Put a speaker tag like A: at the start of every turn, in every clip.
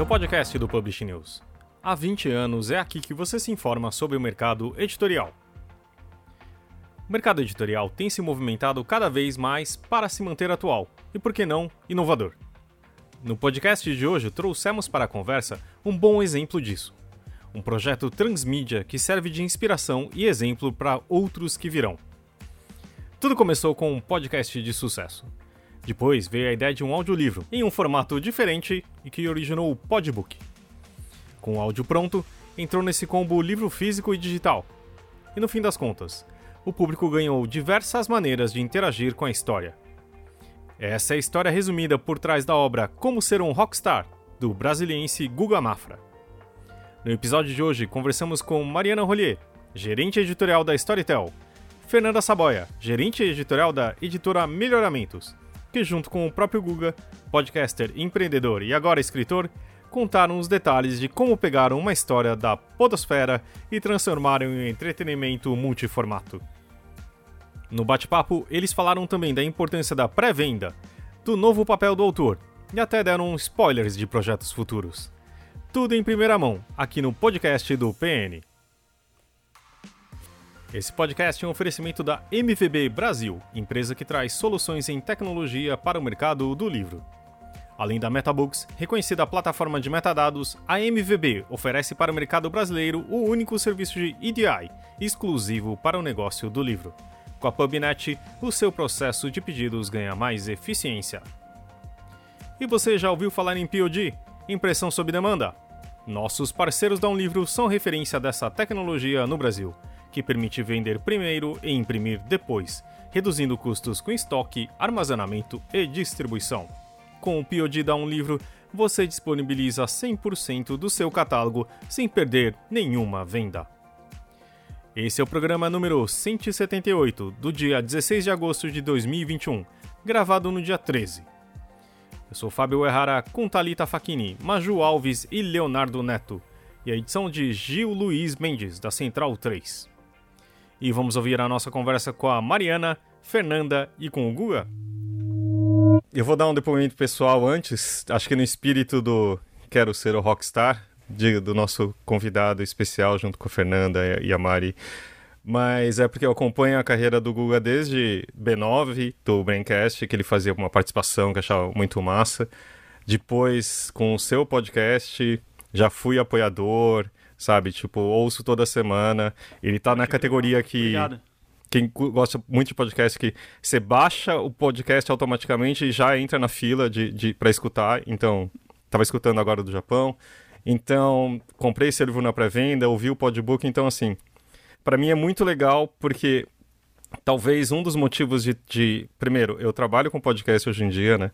A: É o podcast do Publish News. Há 20 anos é aqui que você se informa sobre o mercado editorial. O mercado editorial tem se movimentado cada vez mais para se manter atual e, por que não, inovador. No podcast de hoje, trouxemos para a conversa um bom exemplo disso. Um projeto transmídia que serve de inspiração e exemplo para outros que virão. Tudo começou com um podcast de sucesso. Depois veio a ideia de um audiolivro, em um formato diferente e que originou o Podbook. Com o áudio pronto, entrou nesse combo livro físico e digital. E no fim das contas, o público ganhou diversas maneiras de interagir com a história. Essa é a história resumida por trás da obra Como Ser um Rockstar, do brasiliense Guga Mafra. No episódio de hoje, conversamos com Mariana Rollier, gerente editorial da Storytel, Fernanda Saboia, gerente editorial da editora Melhoramentos, que, junto com o próprio Guga, podcaster, empreendedor e agora escritor, contaram os detalhes de como pegaram uma história da Podosfera e transformaram em entretenimento multiformato. No bate-papo, eles falaram também da importância da pré-venda, do novo papel do autor e até deram spoilers de projetos futuros. Tudo em primeira mão, aqui no podcast do PN. Esse podcast é um oferecimento da MVB Brasil, empresa que traz soluções em tecnologia para o mercado do livro. Além da MetaBooks, reconhecida plataforma de metadados, a MVB oferece para o mercado brasileiro o único serviço de EDI, exclusivo para o negócio do livro. Com a PubNet, o seu processo de pedidos ganha mais eficiência. E você já ouviu falar em POD? Impressão sob demanda? Nossos parceiros da Um Livro são referência dessa tecnologia no Brasil que permite vender primeiro e imprimir depois, reduzindo custos com estoque, armazenamento e distribuição. Com o POD Um Livro, você disponibiliza 100% do seu catálogo sem perder nenhuma venda. Esse é o programa número 178, do dia 16 de agosto de 2021, gravado no dia 13. Eu sou Fábio Errara com Thalita Facchini, Maju Alves e Leonardo Neto, e a edição de Gil Luiz Mendes, da Central 3 e vamos ouvir a nossa conversa com a Mariana, Fernanda e com o Guga. Eu vou dar um depoimento pessoal antes, acho que no espírito do Quero Ser o Rockstar, de, do nosso convidado especial junto com a Fernanda e a Mari. Mas é porque eu acompanho a carreira do Guga desde B9, do Braincast, que ele fazia uma participação que eu achava muito massa. Depois, com o seu podcast, já fui apoiador, sabe? Tipo, ouço toda semana. Ele tá na categoria que. Obrigado. Quem gosta muito de podcast, que você baixa o podcast automaticamente e já entra na fila de, de, para escutar. Então, tava escutando agora do Japão. Então, comprei esse livro na pré-venda, ouvi o podbook. Então, assim, para mim é muito legal porque talvez um dos motivos de, de, primeiro eu trabalho com podcast hoje em dia né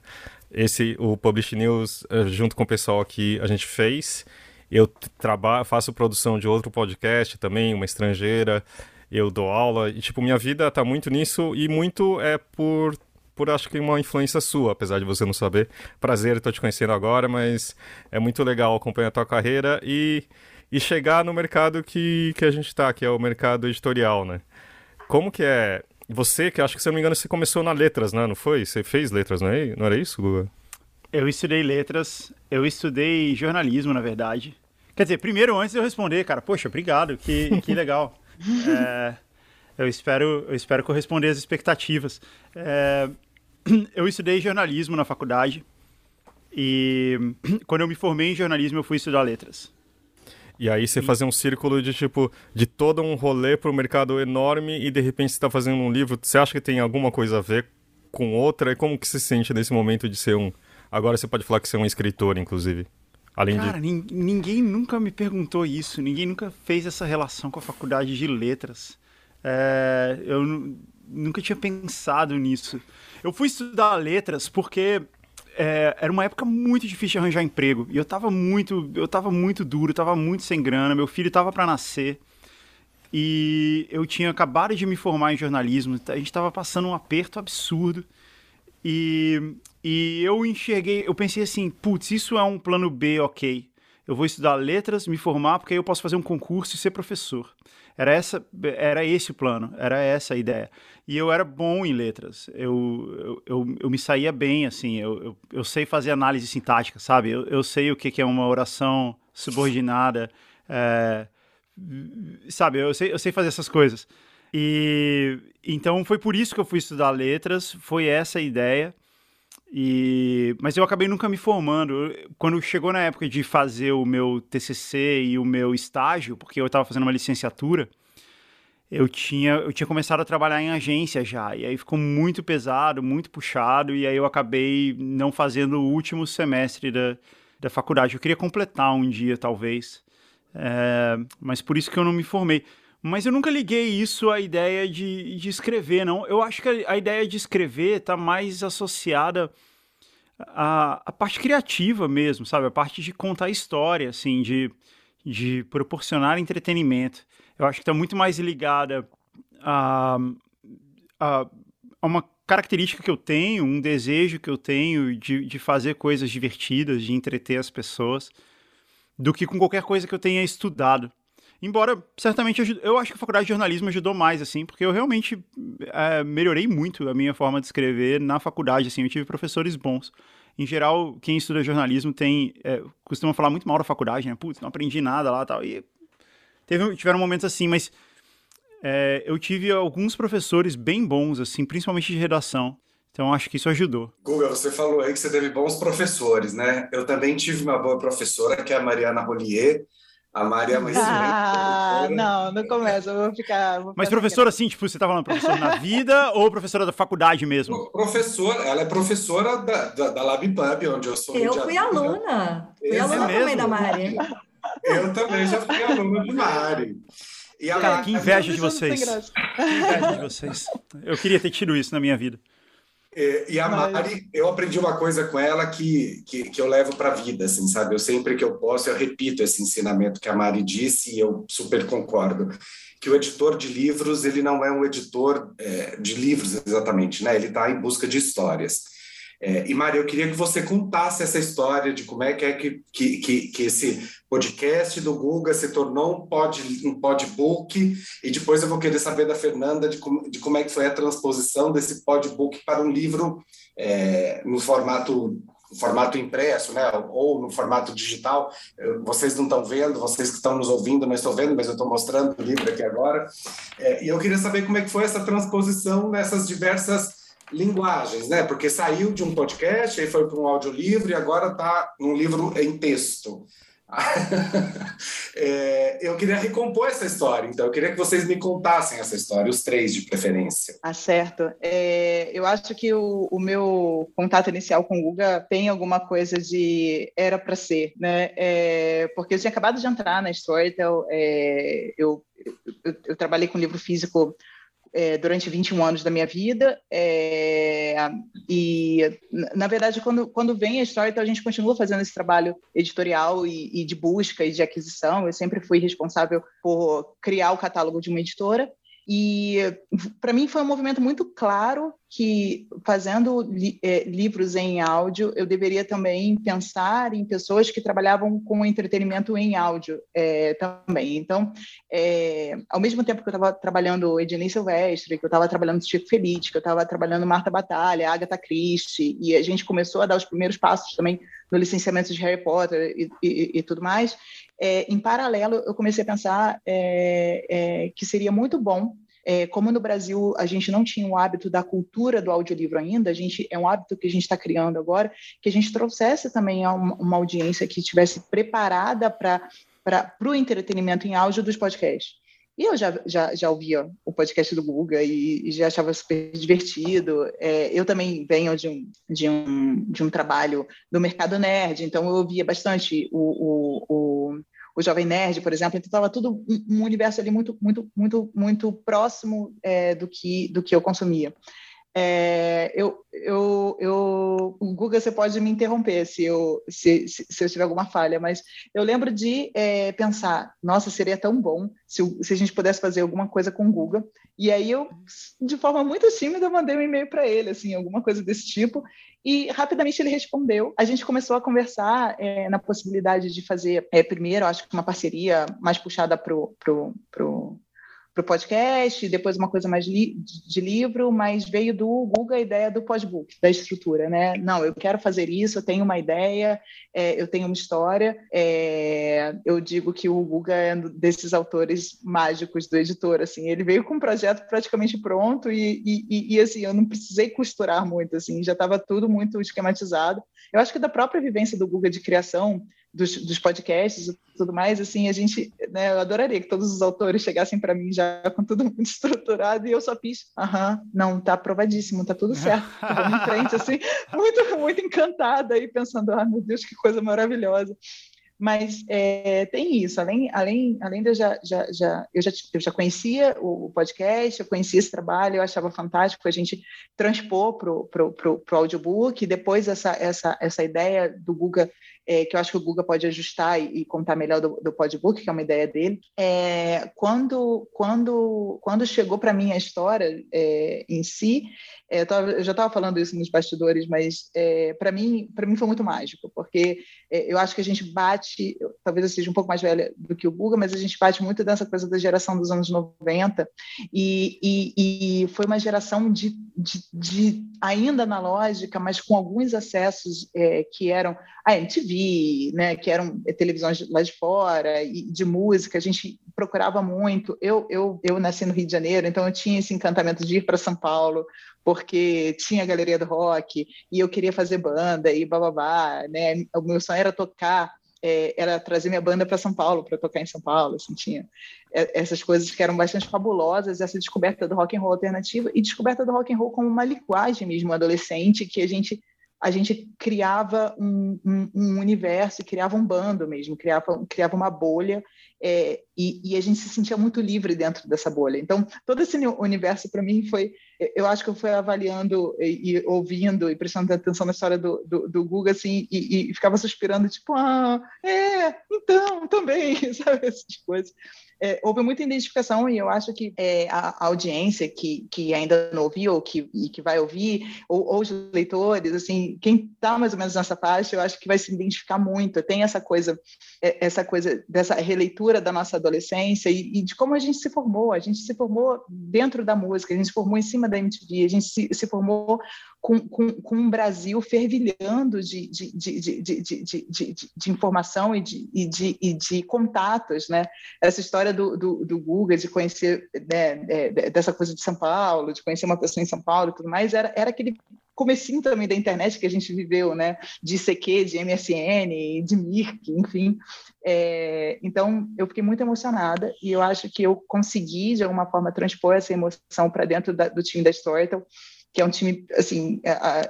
A: esse o Publish News eh, junto com o pessoal aqui a gente fez eu trabalho, faço produção de outro podcast também, uma estrangeira. Eu dou aula e tipo minha vida tá muito nisso e muito é por por acho que uma influência sua, apesar de você não saber. Prazer, estou te conhecendo agora, mas é muito legal acompanhar a tua carreira e, e chegar no mercado que, que a gente está, que é o mercado editorial, né? Como que é? Você, que acho que se não me engano, você começou na letras, né? Não foi? Você fez letras, não, é? não era isso, Guga?
B: Eu estudei letras, eu estudei jornalismo, na verdade. Quer dizer, primeiro, antes de eu responder, cara, poxa, obrigado, que, que legal. é, eu, espero, eu espero corresponder às expectativas. É, eu estudei jornalismo na faculdade e quando eu me formei em jornalismo, eu fui estudar letras.
A: E aí você fazer um círculo de tipo, de todo um rolê para o mercado enorme e de repente você está fazendo um livro, você acha que tem alguma coisa a ver com outra? E como que se sente nesse momento de ser um Agora você pode falar que você é um escritor, inclusive.
B: Além Cara, de... ninguém nunca me perguntou isso, ninguém nunca fez essa relação com a faculdade de letras. É, eu nunca tinha pensado nisso. Eu fui estudar letras porque é, era uma época muito difícil de arranjar emprego. E eu tava muito, eu tava muito duro, tava muito sem grana, meu filho tava para nascer. E eu tinha acabado de me formar em jornalismo, a gente tava passando um aperto absurdo. E, e eu enxerguei, eu pensei assim, putz, isso é um plano B, ok. eu vou estudar letras, me formar, porque aí eu posso fazer um concurso e ser professor. Era, essa, era esse o plano, era essa a ideia. E eu era bom em letras, eu, eu, eu, eu me saía bem, assim, eu, eu, eu, sei fazer análise sintática, sabe? Eu, eu sei o que, que é uma oração subordinada, é, sabe? Eu sei, eu sei fazer essas coisas. E então foi por isso que eu fui estudar letras, foi essa a ideia. E, mas eu acabei nunca me formando. Quando chegou na época de fazer o meu TCC e o meu estágio, porque eu estava fazendo uma licenciatura, eu tinha, eu tinha começado a trabalhar em agência já. E aí ficou muito pesado, muito puxado. E aí eu acabei não fazendo o último semestre da, da faculdade. Eu queria completar um dia, talvez. É, mas por isso que eu não me formei. Mas eu nunca liguei isso à ideia de, de escrever, não. Eu acho que a, ideia de escrever está mais associada à, à parte criativa mesmo, sabe? A parte de contar história, assim, de, de proporcionar entretenimento. Eu acho que está muito mais ligada a, a, a, uma característica que eu tenho, um desejo que eu tenho de, de fazer coisas divertidas, de entreter as pessoas, do que com qualquer coisa que eu tenha estudado. Embora, certamente, eu acho que a faculdade de jornalismo ajudou mais, assim, porque eu realmente é, melhorei muito a minha forma de escrever na faculdade, assim, eu tive professores bons. Em geral, quem estuda jornalismo tem, é, costuma falar muito mal da faculdade, né? Putz, não aprendi nada lá tal. E teve, tiveram momentos assim, mas é, eu tive alguns professores bem bons, assim, principalmente de redação. Então, acho que isso ajudou.
C: Guga, você falou aí que você teve bons professores, né? Eu também tive uma boa professora, que é a Mariana Rolier, a Maria é uma
D: Ah, não, não começa, eu vou ficar. Vou
B: Mas professora, assim, tipo, você tá falando professora na vida ou professora da faculdade mesmo?
C: Professora, ela é professora da, da, da LabPub, onde eu sou.
E: Eu fui aluna. Fui aluna também da Mari.
C: Eu também já fui aluna de Mari.
B: E Cara, que inveja de vocês. Que inveja de vocês. Eu queria ter tido isso na minha vida.
C: É, e a Mari, eu aprendi uma coisa com ela que, que, que eu levo para a vida, assim, sabe? Eu sempre que eu posso, eu repito esse ensinamento que a Mari disse e eu super concordo. Que o editor de livros, ele não é um editor é, de livros exatamente, né? Ele está em busca de histórias. É, e, Maria, eu queria que você contasse essa história de como é que é que, que, que, que esse podcast do Guga se tornou um, pod, um podbook, e depois eu vou querer saber da Fernanda de como, de como é que foi a transposição desse podbook para um livro é, no formato formato impresso, né, ou no formato digital. Vocês não estão vendo, vocês que estão nos ouvindo não estão vendo, mas eu estou mostrando o livro aqui agora. É, e eu queria saber como é que foi essa transposição nessas diversas linguagens, né? Porque saiu de um podcast, aí foi para um audiolivro e agora está num livro em texto. é, eu queria recompor essa história, então eu queria que vocês me contassem essa história, os três de preferência.
D: Ah, certo. É, eu acho que o, o, meu contato inicial com o Guga tem alguma coisa de era para ser, né? É, porque eu tinha acabado de entrar na Storytel, é, eu, eu, eu trabalhei com livro físico é, durante 21 anos da minha vida. É, e, na verdade, quando, quando vem a história, então a gente continua fazendo esse trabalho editorial e, e de busca e de aquisição. Eu sempre fui responsável por criar o catálogo de uma editora. E para mim foi um movimento muito claro que, fazendo li, é, livros em áudio, eu deveria também pensar em pessoas que trabalhavam com entretenimento em áudio é, também. Então, é, ao mesmo tempo que eu estava trabalhando Ednei Silvestre, que eu estava trabalhando Chico Feliz, que eu estava trabalhando Marta Batalha, Agatha Christie, e a gente começou a dar os primeiros passos também no licenciamento de Harry Potter e, e, e tudo mais, é, em paralelo, eu comecei a pensar é, é, que seria muito bom é, como no Brasil a gente não tinha o hábito da cultura do audiolivro ainda, a gente é um hábito que a gente está criando agora, que a gente trouxesse também uma, uma audiência que estivesse preparada para o entretenimento em áudio dos podcasts. E eu já, já, já ouvia o podcast do Guga e, e já achava super divertido. É, eu também venho de um, de, um, de um trabalho do mercado nerd, então eu ouvia bastante o, o, o, o Jovem Nerd, por exemplo. Então estava tudo um universo ali muito, muito, muito, muito próximo é, do, que, do que eu consumia. É, eu, eu, eu, Guga, você pode me interromper se eu, se, se, se eu tiver alguma falha, mas eu lembro de é, pensar, nossa, seria tão bom se, se a gente pudesse fazer alguma coisa com o Guga. E aí eu, de forma muito tímida, mandei um e-mail para ele, assim, alguma coisa desse tipo. E rapidamente ele respondeu. A gente começou a conversar é, na possibilidade de fazer, é, primeiro, acho que uma parceria mais puxada para o para o podcast, depois uma coisa mais li de livro, mas veio do Google a ideia do podbook, da estrutura, né? Não, eu quero fazer isso, eu tenho uma ideia, é, eu tenho uma história. É, eu digo que o Google é um desses autores mágicos do editor, assim, ele veio com um projeto praticamente pronto e, e, e assim, eu não precisei costurar muito, assim, já estava tudo muito esquematizado. Eu acho que da própria vivência do Google de criação, dos, dos, podcasts e tudo mais, assim, a gente, né, eu adoraria que todos os autores chegassem para mim já com tudo muito estruturado e eu só fiz, aham, não, tá aprovadíssimo, tá tudo certo, tá vamos em frente, assim, muito, muito encantada e pensando, ah, meu Deus, que coisa maravilhosa. Mas é, tem isso, além, além, além de eu já, já, já, eu já, eu já conhecia o podcast, eu conhecia esse trabalho, eu achava fantástico a gente transpor para o audiobook, depois essa, essa, essa ideia do Guga é, que eu acho que o Guga pode ajustar e, e contar melhor do, do podbook, que é uma ideia dele. É, quando, quando, quando chegou para mim a história é, em si, é, eu, tava, eu, já estava falando isso nos bastidores, mas é, para mim, para mim foi muito mágico, porque é, eu acho que a gente bate, talvez eu seja um pouco mais velha do que o Guga, mas a gente bate muito dessa coisa da geração dos anos 90, e, e, e foi uma geração de, de, de, ainda analógica, mas com alguns acessos que eram a MTV, né, que eram televisões lá de fora, e de música, a gente procurava muito. Eu, eu, eu nasci no Rio de Janeiro, então eu tinha esse encantamento de ir para São Paulo, porque tinha a galeria do rock, e eu queria fazer banda, e bababá, né? O meu sonho era tocar é, era trazer minha banda para São Paulo, para tocar em São Paulo, assim, tinha essas coisas que eram bastante fabulosas, essa descoberta do rock and roll alternativo e descoberta do rock and roll como uma linguagem mesmo adolescente que a gente a gente criava um, um, um, universo, criava um bando mesmo, criava, criava uma bolha, é, e, e, a gente se sentia muito livre dentro dessa bolha. Então, todo esse universo, para mim, foi. Eu acho que eu fui avaliando e, e ouvindo e prestando atenção na história do, do, do Guga, assim, e, e, ficava suspirando, tipo, ah, é, então, também, sabe, essas coisas é, houve muita identificação e eu acho que é, a, a, audiência que, que ainda não ouviu ou que, e que vai ouvir, ou, ou os leitores, assim, quem está mais ou menos nessa faixa, eu acho que vai se identificar muito. Tem essa coisa, é, essa coisa dessa releitura da nossa adolescência e, e, de como a gente se formou. A gente se formou dentro da música, a gente se formou em cima da MTV, a gente se, se formou com, com, com um Brasil fervilhando de, de, de, de, informação e de, e, de, e de contatos, né? Essa história do, do, do Google, de conhecer né, é, dessa coisa de São Paulo, de conhecer uma pessoa em São Paulo e tudo mais, era, era aquele comecinho também da internet que a gente viveu, né? De CQ, de MSN, de Mirk, enfim. É, então, eu fiquei muito emocionada e eu acho que eu consegui, de alguma forma, transpor essa emoção para dentro da, do time da Storytel que é um time, assim,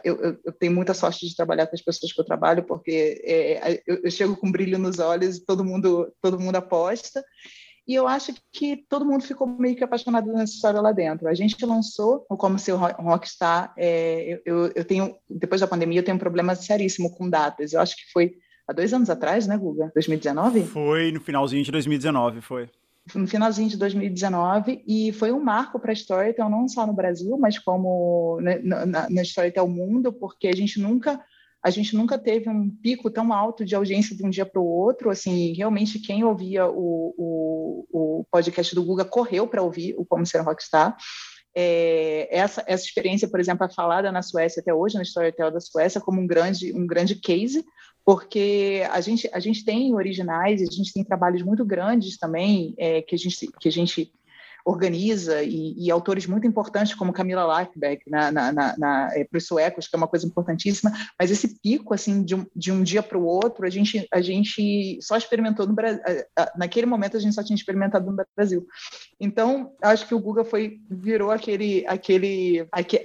D: eu, eu, tenho muita sorte de trabalhar com as pessoas que eu trabalho, porque é, eu, eu, chego com brilho nos olhos todo mundo, todo mundo aposta, e eu acho que todo mundo ficou meio que apaixonado nessa história lá dentro. A gente lançou o Como Ser Rockstar, é, eu, eu tenho, depois da pandemia, eu tenho um problema seríssimo com datas, eu acho que foi há dois anos atrás, né, Guga? 2019?
B: Foi no finalzinho de 2019, foi
D: no finalzinho de 2019 e foi um marco para a Storytel, não só no Brasil, mas como né, na, na Storytel Mundo, porque a gente nunca a gente nunca teve um pico tão alto de audiência de um dia para o outro, assim, realmente quem ouvia o, o, o podcast do Guga correu para ouvir o Como Ser Rockstar, é, essa, essa experiência, por exemplo, é falada na Suécia até hoje, na Storytel da Suécia, como um grande, um grande case, porque a gente, a gente tem originais, a gente tem trabalhos muito grandes também, é, que, a gente, que a gente organiza e, e, autores muito importantes como Camila Lackberg na, na, na, na é, para os suecos, que é uma coisa importantíssima, mas esse pico assim de um, de um dia para o outro a gente a gente só experimentou no Brasil naquele momento a gente só tinha experimentado no Brasil. Então acho que o Google foi virou aquele aquele aquele,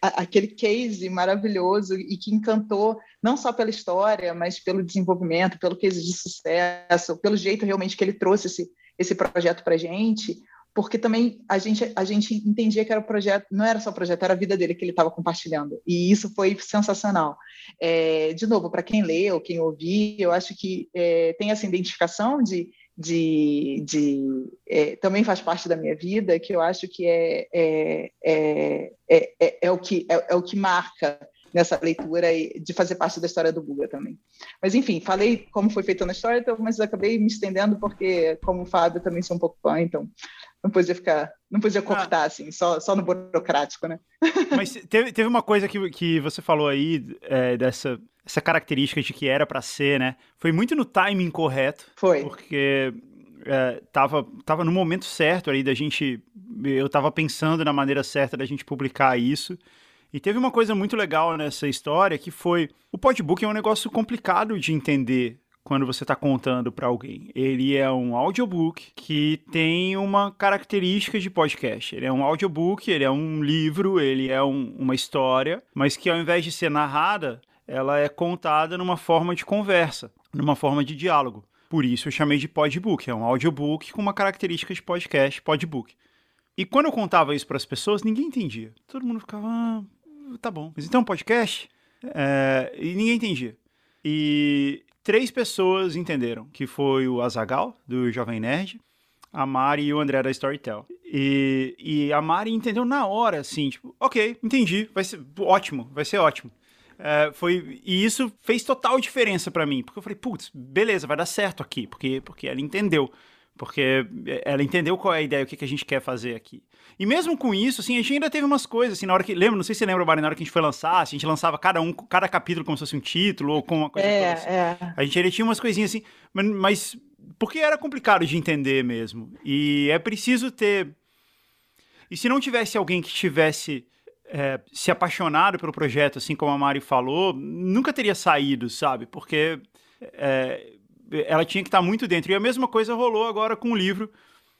D: aquele case maravilhoso e que encantou não só pela história mas pelo desenvolvimento pelo case de sucesso pelo jeito realmente que ele trouxe esse esse projeto para gente porque também a gente, a gente entendia que era o projeto, não era só o projeto, era a vida dele que ele estava compartilhando. E isso foi sensacional. É, de novo, para quem lê ou quem ouvir, eu acho que é, tem essa identificação de, de, de é, também faz parte da minha vida, que eu acho que é, é, é, é, é o, que, é, é o que marca nessa leitura e de fazer parte da história do Guga também. Mas enfim, falei como foi feito na história, então, mas acabei me estendendo porque, como o Fábio, também sou um pouco fã, então não podia ficar, não podia ah. cortar ah. assim, só, só no burocrático, né?
B: Mas teve, teve uma coisa que, que você falou aí é, dessa essa característica de que era para ser, né? Foi muito no timing correto.
D: Foi.
B: Porque é, tava, tava no momento certo ali da gente. Eu tava pensando na maneira certa da gente publicar isso. E teve uma coisa muito legal nessa história que foi. O podbook é um negócio complicado de entender quando você está contando para alguém. Ele é um audiobook que tem uma característica de podcast. Ele é um audiobook, ele é um livro, ele é um, uma história, mas que ao invés de ser narrada, ela é contada numa forma de conversa, numa forma de diálogo. Por isso eu chamei de podbook, é um audiobook com uma característica de podcast, podbook. E quando eu contava isso para as pessoas, ninguém entendia. Todo mundo ficava, ah, tá bom. Mas então podcast? É... E ninguém entendia. E três pessoas entenderam, que foi o Azagal, do Jovem Nerd, a Mari e o André da Storytel. E, e a Mari entendeu na hora, assim, tipo, ok, entendi, vai ser ótimo, vai ser ótimo. É, foi, e isso fez total diferença para mim, porque eu falei, putz, beleza, vai dar certo aqui, porque, porque ela entendeu. Porque ela entendeu qual é a ideia, o que, que a gente quer fazer aqui. E mesmo com isso, assim, a gente ainda teve umas coisas, assim, na hora que. Lembra, não sei se você lembra, Mari, na hora que a gente foi lançar, assim, a gente lançava cada um, cada capítulo como se fosse um título, ou com uma coisa.
D: É, assim. é.
B: A gente ainda tinha umas coisinhas assim, mas, mas. Porque era complicado de entender mesmo. E é preciso ter. E se não tivesse alguém que tivesse é, se apaixonado pelo projeto, assim como a Mari falou, nunca teria saído, sabe? Porque é, ela tinha que estar muito dentro. E a mesma coisa rolou agora com o livro,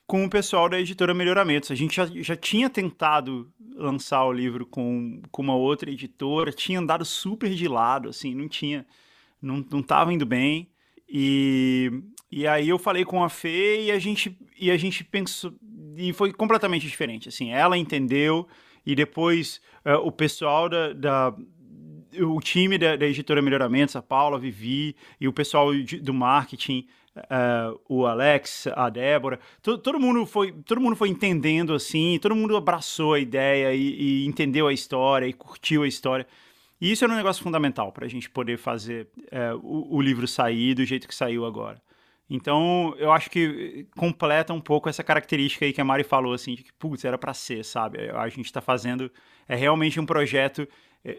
B: com o pessoal da editora Melhoramentos. A gente já, já tinha tentado lançar o livro com, com uma outra editora, tinha andado super de lado, assim, não tinha. Não, não tava indo bem. E, e aí eu falei com a Fê e a gente, e a gente pensou. E foi completamente diferente. Assim, ela entendeu e depois uh, o pessoal da, da o time da, da, editora Melhoramentos, a Paula, a Vivi e o pessoal de, do marketing, uh, o Alex, a Débora, to, todo mundo foi todo mundo foi entendendo assim, todo mundo abraçou a ideia e, e entendeu a história e curtiu a história. E isso era um negócio fundamental para a gente poder fazer uh, o, o livro sair do jeito que saiu agora. Então, eu acho que completa um pouco essa característica aí que a Mari falou, assim, de que, putz, era para ser, sabe? A gente está fazendo, é realmente um projeto,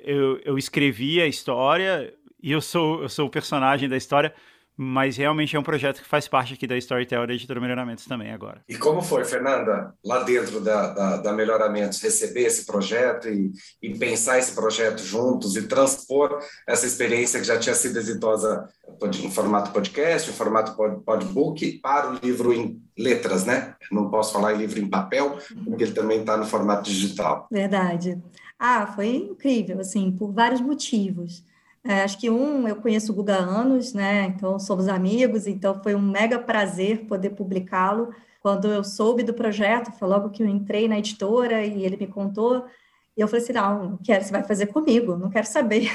B: eu, eu escrevi a história e eu sou, eu sou o personagem da história, mas realmente é um projeto que faz parte aqui da Storytel da Editora Melhoramentos também agora.
C: E como foi, Fernanda, lá dentro da, da, da Melhoramentos, receber esse projeto e, e, pensar esse projeto juntos e transpor essa experiência que já tinha sido exitosa em formato podcast, em formato podbook, para o livro em letras, né? Não posso falar em livro em papel, porque ele também está no formato digital.
E: Verdade. Ah, foi incrível, assim, por vários motivos. É, acho que um, eu conheço o Guga há anos, né? Então somos amigos, então foi um mega prazer poder publicá-lo. Quando eu soube do projeto, foi logo que eu entrei na editora e ele me contou, e eu falei assim: não, quero, você vai fazer comigo, não quero saber.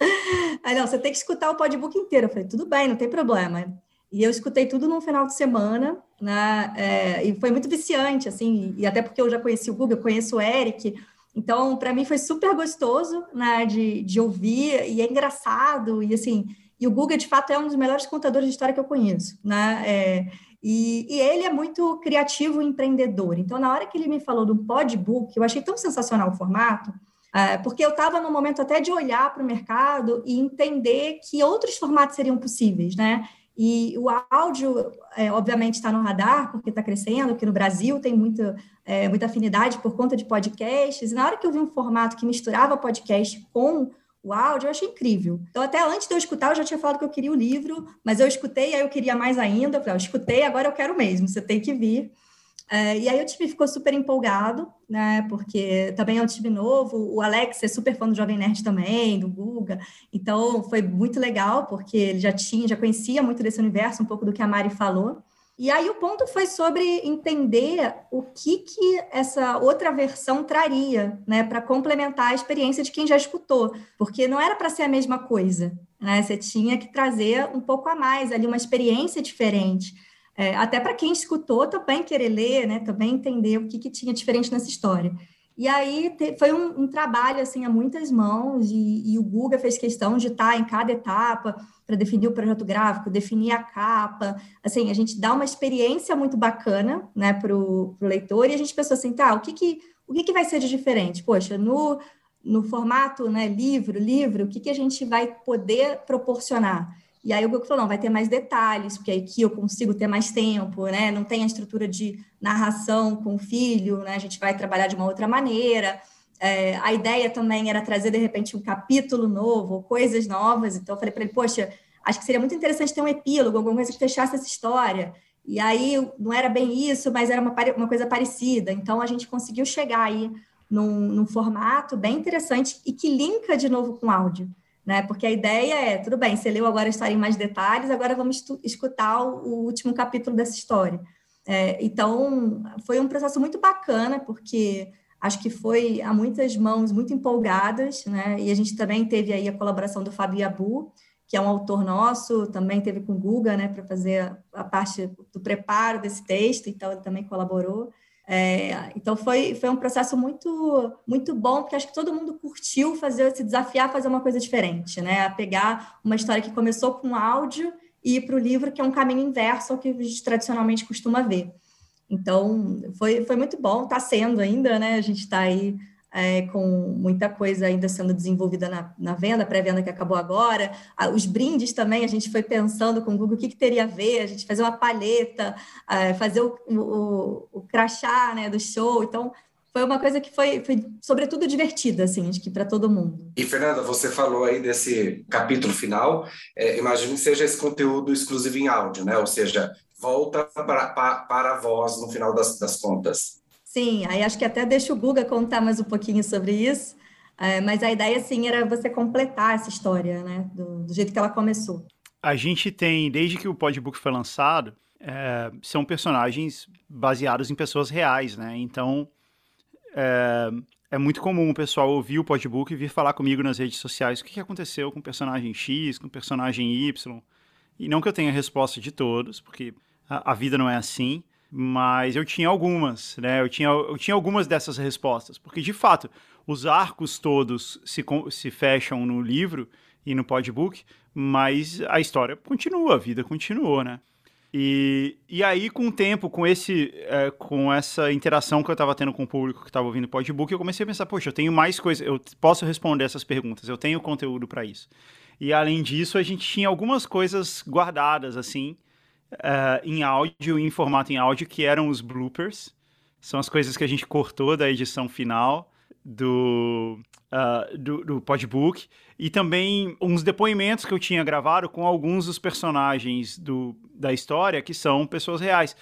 E: Aí, não, você tem que escutar o podbook inteiro. Eu falei, tudo bem, não tem problema. E eu escutei tudo num final de semana, né? É, e foi muito viciante, assim, e até porque eu já conheci o Guga, eu conheço o Eric, então, para mim foi super gostoso, né, de, de ouvir, e é engraçado, e assim, e o Guga, de fato, é um dos melhores contadores de história que eu conheço, né, é, e, e, ele é muito criativo e empreendedor. Então, na hora que ele me falou do podbook, eu achei tão sensacional o formato, é, porque eu estava no momento até de olhar para o mercado e entender que outros formatos seriam possíveis, né? E o áudio, é, obviamente, está no radar, porque está crescendo, que no Brasil tem muita, é, muita afinidade por conta de podcasts. E na hora que eu vi um formato que misturava podcast com o áudio, eu achei incrível. Então, até antes de eu escutar, eu já tinha falado que eu queria o livro, mas eu escutei, aí eu queria mais ainda. Eu falei, eu escutei, agora eu quero mesmo, você tem que vir. É, e aí o time ficou super empolgado, né? Porque também é um time novo. O Alex é super fã do Jovem Nerd também, do Guga. Então foi muito legal, porque ele já tinha, já conhecia muito desse universo, um pouco do que a Mari falou. E aí o ponto foi sobre entender o que que essa outra versão traria, né, para complementar a experiência de quem já escutou, porque não era para ser a mesma coisa, né? Você tinha que trazer um pouco a mais ali, uma experiência diferente. É, até para quem escutou também querer ler, né, também entender o que, que tinha diferente nessa história. E aí te, foi um, um, trabalho assim a muitas mãos e, e, o Guga fez questão de estar em cada etapa para definir o projeto gráfico, definir a capa. Assim, a gente dá uma experiência muito bacana, né, para o leitor e a gente pensou assim, tá, o que que o que, que vai ser de diferente? Poxa, no no formato, né, livro, livro, o que que a gente vai poder proporcionar? E aí o Google falou, não, vai ter mais detalhes, porque aqui eu consigo ter mais tempo, né? Não tem a estrutura de narração com o filho, né? A gente vai trabalhar de uma outra maneira. É, a ideia também era trazer, de repente, um capítulo novo, coisas novas. Então, eu falei para ele, poxa, acho que seria muito interessante ter um epílogo, alguma coisa que fechasse essa história. E aí, não era bem isso, mas era uma, uma coisa parecida. Então, a gente conseguiu chegar aí num, num formato bem interessante e que linka de novo com áudio né? Porque a ideia é, tudo bem, você leu agora a história em mais detalhes, agora vamos escutar o, o, último capítulo dessa história. É, então, foi um processo muito bacana, porque acho que foi a muitas mãos muito empolgadas, né? E a gente também teve aí a colaboração do Fábio Abu, que é um autor nosso, também teve com o Guga, né, para fazer a parte do preparo desse texto, então ele também colaborou. É, então foi, foi um processo muito muito bom, porque acho que todo mundo curtiu fazer se desafiar a fazer uma coisa diferente, né? A pegar uma história que começou com áudio e ir para o livro, que é um caminho inverso ao que a gente tradicionalmente costuma ver. Então foi, foi muito bom, está sendo ainda, né? A gente está aí é, com muita coisa ainda sendo desenvolvida na, na venda, pré-venda que acabou agora. Os brindes também, a gente foi pensando com o Google o que, que teria a ver, a gente fazer uma palheta, é, fazer o, o, o crachá né, do show. Então, foi uma coisa que foi, foi sobretudo divertida, assim, acho que para todo mundo.
C: E, Fernanda, você falou aí desse capítulo final, é, imagino que seja esse conteúdo exclusivo em áudio, né? Ou seja, volta para, para, para a voz no final das, das contas.
E: Sim, aí acho que até deixa o Guga contar mais um pouquinho sobre isso, é, mas a ideia, sim, era você completar essa história, né, do, do, jeito que ela começou.
B: A gente tem, desde que o podbook foi lançado, é, são personagens baseados em pessoas reais, né, então é, é, muito comum o pessoal ouvir o podbook e vir falar comigo nas redes sociais o que aconteceu com o personagem X, com o personagem Y, e não que eu tenha resposta de todos, porque a, a vida não é assim, mas eu tinha algumas, né? Eu tinha, eu tinha algumas dessas respostas, porque de fato os arcos todos se, se fecham no livro e no podbook, mas a história continua, a vida continuou, né? E, e aí, com o tempo, com, esse, é, com essa interação que eu estava tendo com o público que estava ouvindo o podbook, eu comecei a pensar, poxa, eu tenho mais coisas, eu posso responder essas perguntas, eu tenho conteúdo para isso. E além disso, a gente tinha algumas coisas guardadas, assim, uh, em áudio, em formato em áudio, que eram os bloopers. São as coisas que a gente cortou da edição final do, uh, do, do podbook. E também uns depoimentos que eu tinha gravado com alguns dos personagens do, da história, que são pessoas reais.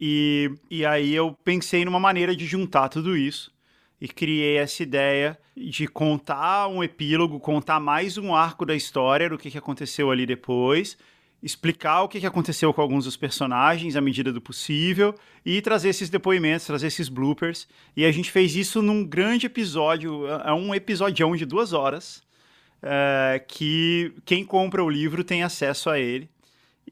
B: E, e aí eu pensei numa maneira de juntar tudo isso e criei essa ideia de contar um epílogo, contar mais um arco da história do que, que aconteceu ali depois, explicar o que aconteceu com alguns dos personagens à medida do possível e trazer esses depoimentos, trazer esses bloopers. E a gente fez isso num grande episódio, é um episódio de duas horas, é, que quem compra o livro tem acesso a ele.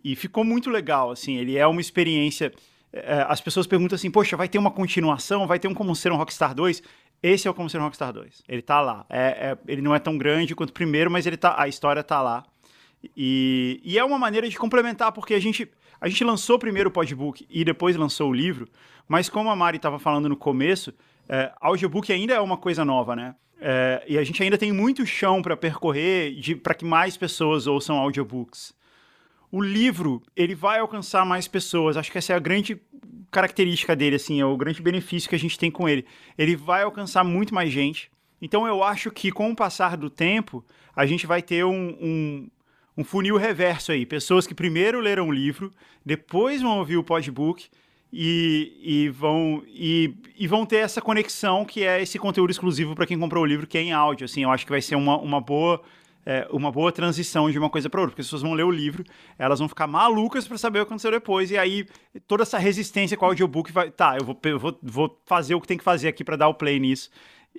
B: E ficou muito legal, assim, ele é uma experiência... É, as pessoas perguntam assim, poxa, vai ter uma continuação? Vai ter um Como Ser um Rockstar 2? Esse é o Como Ser um Rockstar 2. Ele tá lá. É, é, ele não é tão grande quanto o primeiro, mas ele tá, a história tá lá. E, e é uma maneira de complementar, porque a gente, a gente lançou primeiro o podbook e depois lançou o livro, mas como a Mari estava falando no começo, é, audiobook ainda é uma coisa nova, né? É, e a gente ainda tem muito chão para percorrer para que mais pessoas ouçam audiobooks. O livro, ele vai alcançar mais pessoas. Acho que essa é a grande característica dele, assim, é o grande benefício que a gente tem com ele. Ele vai alcançar muito mais gente. Então eu acho que com o passar do tempo, a gente vai ter um, um, um funil reverso aí. Pessoas que primeiro leram o livro, depois vão ouvir o podbook e, e, vão, e, e vão ter essa conexão que é esse conteúdo exclusivo para quem comprou o livro, que é em áudio. Assim, eu acho que vai ser uma, uma boa. É, uma boa transição de uma coisa para outra, porque as pessoas vão ler o livro, elas vão ficar malucas para saber o que aconteceu depois, e aí toda essa resistência com o audiobook vai. Tá, eu vou, eu vou, vou fazer o que tem que fazer aqui para dar o play nisso.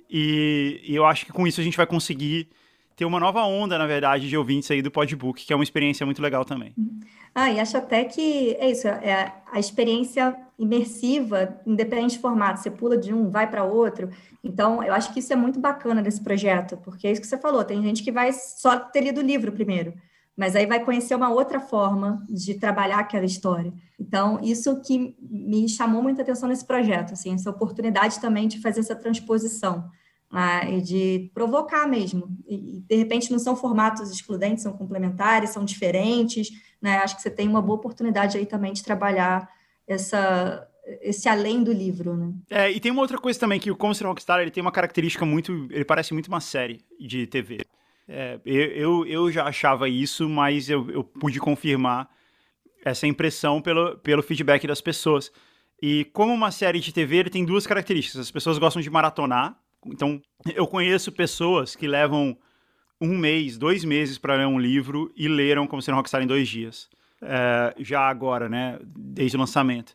B: E, e eu acho que com isso a gente vai conseguir ter uma nova onda, na verdade, de ouvintes aí do Podbook, que é uma experiência muito legal também.
E: Ah, e acho até que é isso, é a experiência imersiva, independente de formato, você pula de um, vai para outro. Então, eu acho que isso é muito bacana desse projeto, porque é isso que você falou, tem gente que vai só ter lido o livro primeiro, mas aí vai conhecer uma outra forma de trabalhar aquela história. Então, isso que me chamou muita atenção nesse projeto, assim, essa oportunidade também de fazer essa transposição e de provocar mesmo. E, de repente, não são formatos excludentes, são complementares, são diferentes. Né? Acho que você tem uma boa oportunidade aí também de trabalhar essa, esse além do livro, né?
B: É, e tem uma outra coisa também, que o Como Ser Rockstar, ele tem uma característica muito... Ele parece muito uma série de TV. É, eu, eu já achava isso, mas eu, eu pude confirmar essa impressão pelo, pelo feedback das pessoas. E como uma série de TV, ele tem duas características. As pessoas gostam de maratonar, então, eu conheço pessoas que levam um mês, dois meses para ler um livro e leram como ser um Rockstar em dois dias. É, já agora, né? Desde o lançamento.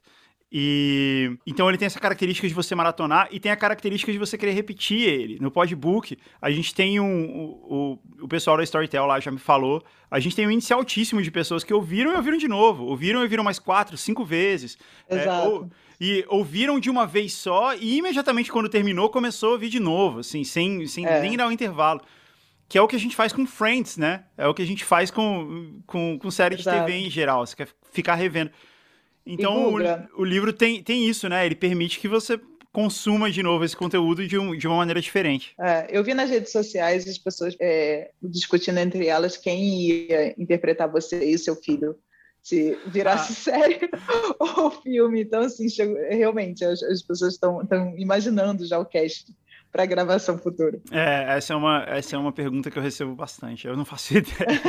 B: E então ele tem essa característica de você maratonar e tem a característica de você querer repetir ele. No podbook, a gente tem um. O, o, pessoal da Storytel lá já me falou. A gente tem um índice altíssimo de pessoas que ouviram e ouviram de novo. Ouviram e ouviram mais quatro, cinco vezes.
D: Exato.
B: É, ou, e ouviram de uma vez só e imediatamente quando terminou começou a ouvir de novo, assim, sem, sem é. nem dar um intervalo. Que é o que a gente faz com Friends, né? É o que a gente faz com, com, com série Exato. de TV em geral. Você quer ficar revendo. Então, o, o, livro tem, tem isso, né? Ele permite que você consuma de novo esse conteúdo de, um, de uma maneira diferente.
D: É, eu vi nas redes sociais as pessoas é, discutindo entre elas quem ia interpretar você e o seu filho se virasse ah. série ou filme. Então, assim, chegou, realmente, as, as pessoas estão imaginando já o cast para gravação futura.
B: É, essa é, uma, essa é uma pergunta que eu recebo bastante. Eu não faço ideia.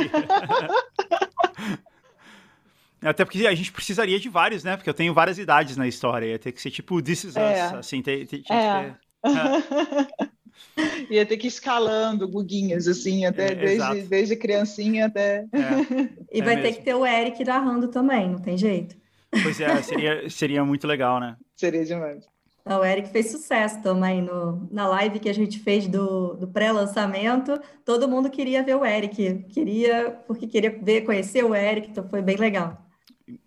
B: Até porque a gente precisaria de vários, né? Porque eu tenho várias idades na história. Ia ter que ser tipo This Is é. Us, assim, ter, ter, é.
D: ter... Ia ter que ir escalando guguinhas, assim, até é, desde, desde criancinha até.
E: É, e vai é ter que ter o Eric narrando também, não tem jeito.
B: Pois é, seria, seria muito legal, né?
D: Seria demais.
E: O Eric fez sucesso também no, na live que a gente fez do, do pré-lançamento. Todo mundo queria ver o Eric, queria, porque queria ver, conhecer o Eric, então foi bem legal.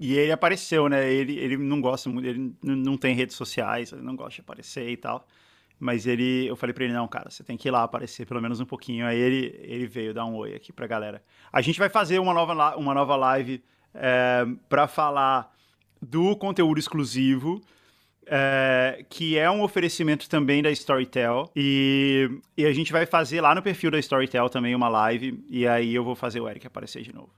B: E ele apareceu, né? Ele, ele não gosta muito, ele não tem redes sociais, ele não gosta de aparecer e tal. Mas ele, eu falei para ele, não, cara, você tem que ir lá aparecer pelo menos um pouquinho. Aí ele, ele veio dar um oi aqui pra galera. A gente vai fazer uma nova, uma nova live é, para falar do conteúdo exclusivo, é, que é um oferecimento também da Storytel. E, e a gente vai fazer lá no perfil da Storytel também uma live. E aí eu vou fazer o Eric aparecer de novo.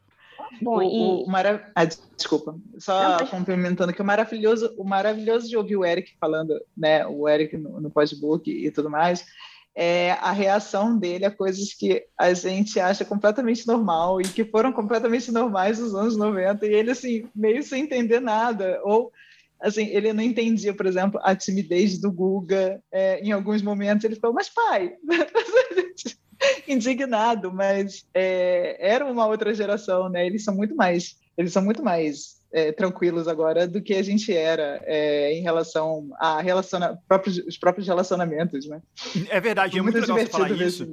D: Bom, o, e... o mara... ah, desculpa, só Não, complementando que o maravilhoso, o maravilhoso de ouvir o Eric falando, né, o Eric no, no postbook e tudo mais, é a reação dele a coisas que a gente acha completamente normal e que foram completamente normais nos anos 90 e ele assim meio sem entender nada ou assim ele não entendia por exemplo a timidez do Guga é, em alguns momentos ele falou mas pai indignado, mas é, era uma outra geração, né? Eles são muito mais, eles são muito mais é, tranquilos agora do que a gente era é, em relação a relaciona próprios, os próprios relacionamentos, né?
B: É verdade, é muito, muito legal falar isso.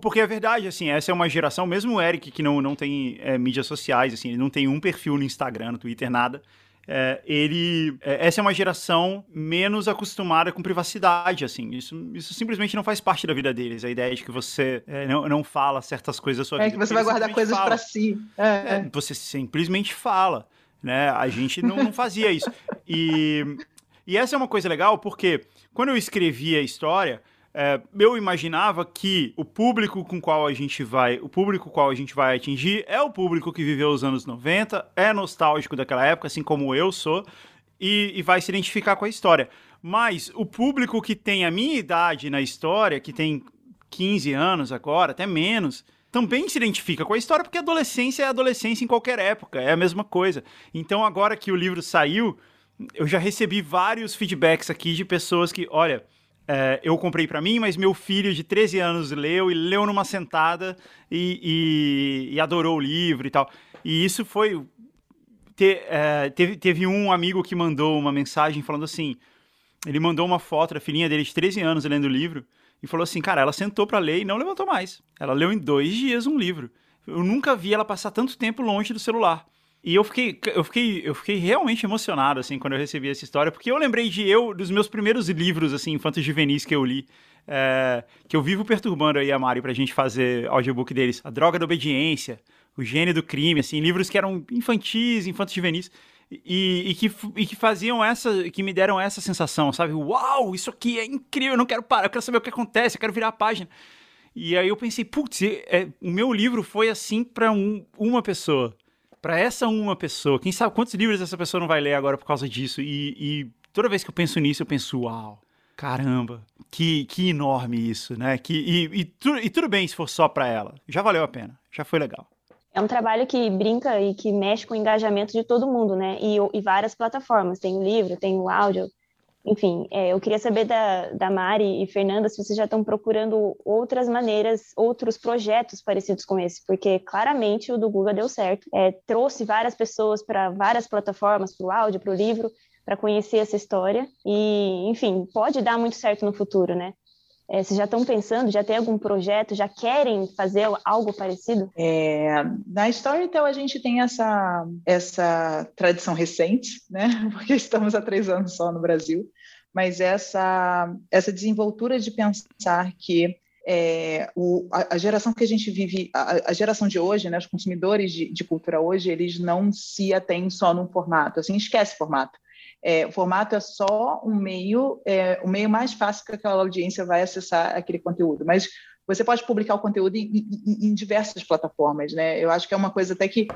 B: Porque é verdade, assim, essa é uma geração, mesmo o Eric, que não, não tem é, mídias sociais, assim, ele não tem um perfil no Instagram, no Twitter, nada é, ele. É, essa é uma geração menos acostumada com privacidade, assim. Isso, isso simplesmente não faz parte da vida deles. A ideia de que você é, não, não fala certas coisas da sua
D: é,
B: vida.
D: É que você vai guardar coisas para si. É,
B: é. você simplesmente fala. Né? A gente não, não fazia isso. E, e essa é uma coisa legal, porque quando eu escrevi a história. É, eu imaginava que o público com qual a gente vai, o público qual a gente vai atingir é o público que viveu os anos 90, é nostálgico daquela época, assim como eu sou, e, e vai se identificar com a história. Mas o público que tem a minha idade na história, que tem 15 anos agora, até menos, também se identifica com a história, porque adolescência é adolescência em qualquer época, é a mesma coisa. Então, agora que o livro saiu, eu já recebi vários feedbacks aqui de pessoas que, olha, é, eu comprei para mim, mas meu filho de 13 anos leu e leu numa sentada e, e, e adorou o livro e tal. E isso foi. Te, é, teve, teve um amigo que mandou uma mensagem falando assim: ele mandou uma foto da filhinha dele de 13 anos lendo o livro. e falou assim, cara, ela sentou para ler e não levantou mais. Ela leu em dois dias um livro. Eu nunca vi ela passar tanto tempo longe do celular. E eu fiquei, eu fiquei, eu fiquei realmente emocionado, assim, quando eu recebi essa história, porque eu lembrei de eu, dos meus primeiros livros, assim, infantos juvenis que eu li, é, que eu vivo perturbando aí a Mari pra gente fazer audiobook deles. A Droga da Obediência, O Gênio do Crime, assim, livros que eram infantis, infantos juvenis, e, e, que, e que faziam essa, que me deram essa sensação, sabe? Uau, isso aqui é incrível, eu não quero parar, eu quero saber o que acontece, eu quero virar a página. E aí eu pensei, putz, é, o meu livro foi assim para um, uma pessoa. Para essa uma pessoa. Quem sabe quantos livros essa pessoa não vai ler agora por causa disso? E, e toda vez que eu penso nisso, eu penso, uau, caramba, que, que enorme isso, né? Que, e, e, tu, e tudo bem se for só para ela. Já valeu a pena, já foi legal.
F: É um trabalho que brinca e que mexe com o engajamento de todo mundo, né? E, e várias plataformas. Tem o livro, tem o áudio. Enfim, é, eu queria saber da, da Mari e Fernanda se vocês já estão procurando outras maneiras, outros projetos parecidos com esse, porque claramente o do Google deu certo. É, trouxe várias pessoas para várias plataformas, para o áudio, para o livro, para conhecer essa história. E, enfim, pode dar muito certo no futuro, né? É, vocês já estão pensando, já tem algum projeto, já querem fazer algo parecido?
D: É, na Storytel a gente tem essa, essa tradição recente, né? Porque estamos há três anos só no Brasil, mas essa, essa desenvoltura de pensar que é, o, a, a, geração que a gente vive, a, a geração de hoje, né, os consumidores de, de, cultura hoje, eles não se atêm só num formato, assim, esquece formato. É, o formato é só um meio, é, o meio mais fácil que aquela audiência vai acessar aquele conteúdo, mas você pode publicar o conteúdo em, em, em diversas plataformas, né? Eu acho que é uma coisa até que